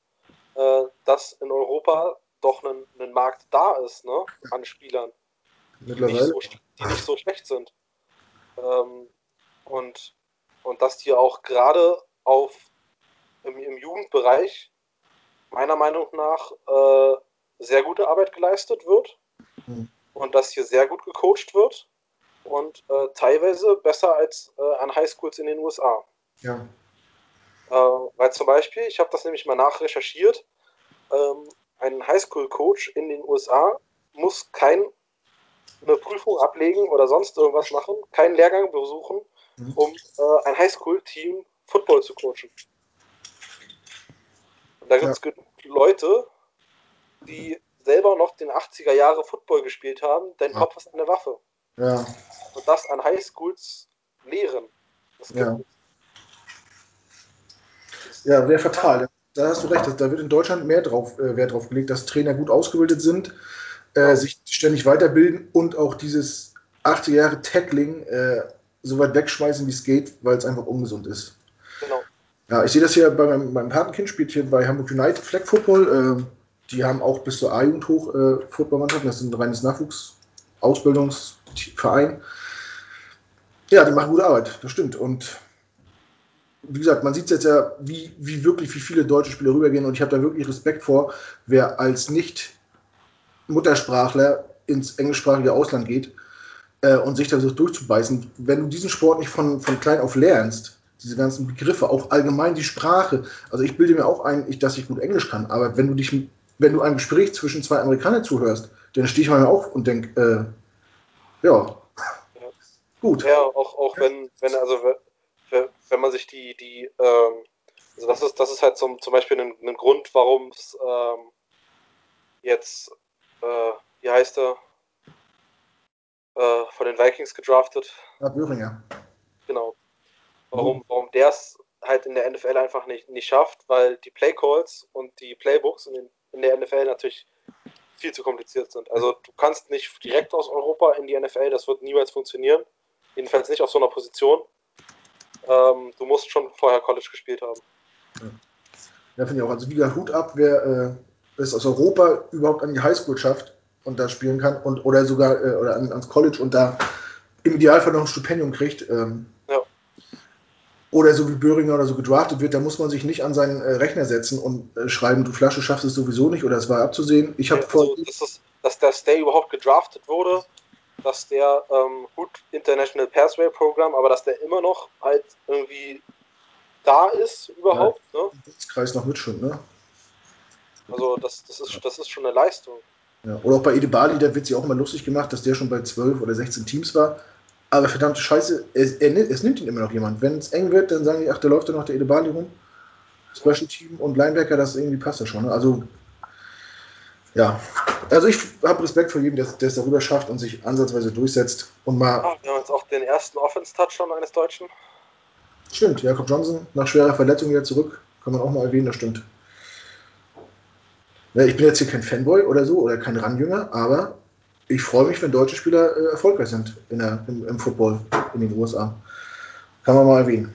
[SPEAKER 3] äh, dass in Europa doch ein, ein Markt da ist, ne, an Spielern, die nicht, so, die nicht so schlecht sind. Ähm, und, und dass die auch gerade auf im, im Jugendbereich meiner Meinung nach äh, sehr gute Arbeit geleistet wird Mhm. Und dass hier sehr gut gecoacht wird und äh, teilweise besser als äh, an Highschools in den USA.
[SPEAKER 1] Ja.
[SPEAKER 3] Äh, weil zum Beispiel, ich habe das nämlich mal nachrecherchiert, ähm, ein Highschool-Coach in den USA muss keine Prüfung ablegen oder sonst irgendwas machen, keinen Lehrgang besuchen, mhm. um äh, ein Highschool-Team Football zu coachen. Und da gibt es ja. Leute, die selber noch den 80er Jahre Football gespielt haben, dein Kopf ist eine Waffe.
[SPEAKER 1] Ja.
[SPEAKER 3] Und das an Highschools lehren. Das
[SPEAKER 1] ja. Ja, wäre fatal. Da hast du recht. Da wird in Deutschland mehr drauf, äh, Wert drauf gelegt, dass Trainer gut ausgebildet sind, äh, sich ständig weiterbilden und auch dieses 80 Jahre Tackling äh, so weit wegschmeißen, wie es geht, weil es einfach ungesund ist.
[SPEAKER 3] Genau.
[SPEAKER 1] Ja, ich sehe das hier bei meinem, meinem Patenkind, spielt hier bei Hamburg United Flag Football. Die haben auch bis zur A-Jugend hoch äh, Footballmannschaften. Das ist ein reines Nachwuchsausbildungsverein. Ja, die machen gute Arbeit, das stimmt. Und wie gesagt, man sieht jetzt ja, wie, wie wirklich, wie viele deutsche Spieler rübergehen. Und ich habe da wirklich Respekt vor, wer als Nicht-Muttersprachler ins englischsprachige Ausland geht äh, und sich da so durchzubeißen. Wenn du diesen Sport nicht von, von klein auf lernst, diese ganzen Begriffe, auch allgemein die Sprache. Also ich bilde mir auch ein, ich, dass ich gut Englisch kann, aber wenn du dich wenn du einem Gespräch zwischen zwei Amerikanern zuhörst, dann stehe ich mal auf und denke, äh, ja, gut.
[SPEAKER 3] Ja, auch, auch wenn, wenn, also wenn man sich die, die, ähm, also das ist, das ist halt zum, zum Beispiel ein, ein Grund, warum es ähm, jetzt, äh, wie heißt er, äh, von den Vikings gedraftet.
[SPEAKER 1] Ja, Böhringer.
[SPEAKER 3] Genau. Warum, warum der es halt in der NFL einfach nicht, nicht schafft, weil die Playcalls und die Playbooks in den in der NFL natürlich viel zu kompliziert sind. Also du kannst nicht direkt aus Europa in die NFL, das wird niemals funktionieren. Jedenfalls nicht auf so einer Position. Ähm, du musst schon vorher College gespielt haben.
[SPEAKER 1] Ja, finde ich auch. Also wie gesagt, Hut ab, wer äh, es aus Europa überhaupt an die Highschool schafft und da spielen kann und oder sogar äh, oder an, ans College und da im Idealfall noch ein Stipendium kriegt. Ähm,
[SPEAKER 3] Ja.
[SPEAKER 1] Oder so wie Böhringer oder so gedraftet wird, da muss man sich nicht an seinen äh, Rechner setzen und äh, schreiben, du Flasche schaffst es sowieso nicht oder es war abzusehen. Ich habe vor.
[SPEAKER 3] Also, das ist, dass der Stay überhaupt gedraftet wurde, dass der ähm, gut International Pathway Program, aber dass der immer noch halt irgendwie da ist überhaupt. Ne?
[SPEAKER 1] Kreis noch mitschwimmt, ne?
[SPEAKER 3] Also das, das, ist, das ist schon eine Leistung.
[SPEAKER 1] Ja. Oder auch bei Ede Bali, da wird sich auch immer lustig gemacht, dass der schon bei 12 oder 16 Teams war. Aber verdammte Scheiße, es, er, es nimmt ihn immer noch jemand. Wenn es eng wird, dann sagen die, ach, da läuft ja noch der Ede Bali rum. Special Team und Linebacker, das irgendwie passt ja schon. Ne? Also, ja. Also ich habe Respekt vor jedem, der es darüber schafft und sich ansatzweise durchsetzt. Und mal,
[SPEAKER 3] Ah, wir haben jetzt auch den ersten Offense-Touchdown eines Deutschen.
[SPEAKER 1] stimmt, Jakob Johnson nach schwerer Verletzung wieder zurück. Kann man auch mal erwähnen, das stimmt. Ja, ich bin jetzt hier kein Fanboy oder so oder kein Ranjünger, aber ich freue mich, wenn deutsche Spieler äh, erfolgreich sind in der, im, im Football in den USA. Kann man mal erwähnen.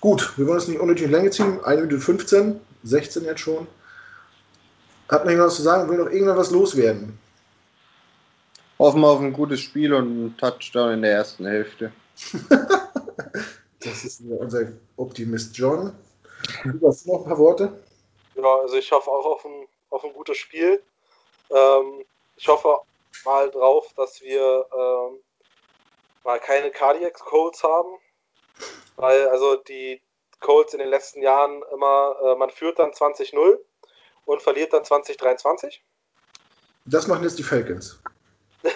[SPEAKER 1] Gut, wir wollen es nicht unnötig in Länge ziehen. 1 Minute 15, 16 jetzt schon. Hat noch jemand was zu sagen? Will noch irgendwer was loswerden?
[SPEAKER 2] Hoffen wir auf ein gutes Spiel und einen Touchdown in der ersten Hälfte.
[SPEAKER 1] Das ist unser Optimist John. Du hast noch ein paar Worte?
[SPEAKER 3] Ja, also ich hoffe auch auf ein, auf ein gutes Spiel. Ähm, ich hoffe mal drauf, dass wir ähm, mal keine Cardiac Colts haben. Weil also die Colts in den letzten Jahren immer, äh, man führt dann 20-0 und verliert dann 2023.
[SPEAKER 1] Das machen jetzt die Falcons.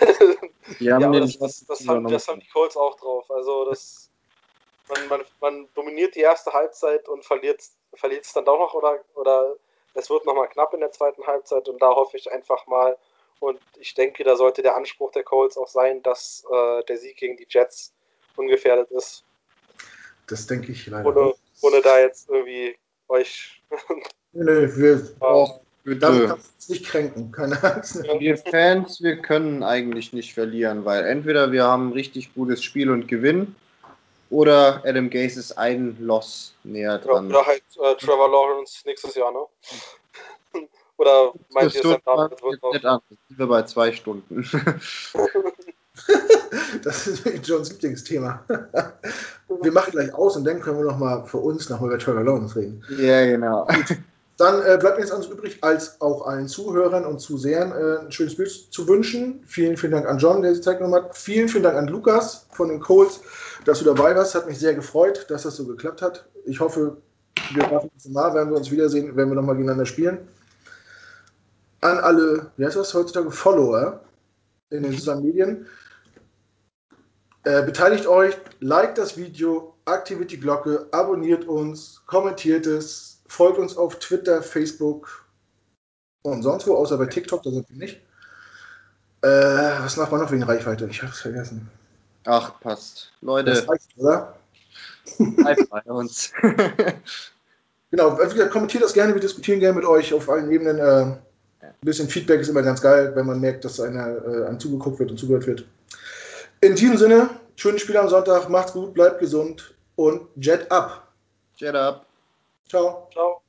[SPEAKER 3] Ja, das, das, das, haben, das haben die Colts auch drauf. Also das, man, man, man dominiert die erste Halbzeit und verliert es dann doch noch oder, oder es wird nochmal knapp in der zweiten Halbzeit und da hoffe ich einfach mal und ich denke, da sollte der Anspruch der Colts auch sein, dass äh, der Sieg gegen die Jets ungefährdet ist.
[SPEAKER 1] Das denke ich leider
[SPEAKER 3] Ohne,
[SPEAKER 1] auch.
[SPEAKER 3] ohne da jetzt irgendwie euch.
[SPEAKER 1] Nee, wir,
[SPEAKER 2] Och,
[SPEAKER 1] damit kannst du uns nicht kränken. Keine Angst.
[SPEAKER 2] Wir Fans, wir können eigentlich nicht verlieren, weil entweder wir haben ein richtig gutes Spiel und gewinnen oder Adam Gase ist ein Loss näher dran.
[SPEAKER 3] Oder halt äh, Trevor Lawrence nächstes Jahr, ne? Oder meint ihr,
[SPEAKER 2] man
[SPEAKER 3] Darnold wird noch.
[SPEAKER 2] nicht an. Sind wir bei zwei Stunden.
[SPEAKER 1] Das ist Johns Lieblingsthema. Wir machen gleich aus und dann können wir noch mal für uns nochmal über Trevor Lawrence reden.
[SPEAKER 2] ja, genau.
[SPEAKER 1] Dann äh, bleibt mir jetzt anderes übrig, als auch allen Zuhörern und Zusehern äh, ein schönes Bild zu wünschen. Vielen, vielen Dank an John, der die Zeit genommen hat. Vielen, vielen Dank an Lukas von den Colts, dass du dabei warst. Hat mich sehr gefreut, dass das so geklappt hat. Ich hoffe, wir machen das Mal, werden wir uns wiedersehen, werden wir nochmal gegeneinander spielen. An alle, wie heißt das heutzutage, Follower in den sozialen Medien. Äh, beteiligt euch, liked das Video, aktiviert die Glocke, abonniert uns, kommentiert es, folgt uns auf Twitter, Facebook und sonst wo, außer bei TikTok, da sind wir nicht. Äh, was macht man noch wegen Reichweite? Ich hab's vergessen.
[SPEAKER 2] Ach, passt.
[SPEAKER 1] Das
[SPEAKER 2] Leute,
[SPEAKER 1] reicht, oder?
[SPEAKER 2] bleibt bei uns.
[SPEAKER 1] Genau, kommentiert das gerne, wir diskutieren gerne mit euch auf allen Ebenen. Äh, ein bisschen Feedback ist immer ganz geil, wenn man merkt, dass einer äh, einem zugeguckt wird und zugehört wird. In diesem Sinne, schönen Spiel am Sonntag, macht's gut, bleibt gesund und Jet up.
[SPEAKER 2] Jet up.
[SPEAKER 1] Ciao.
[SPEAKER 3] Ciao.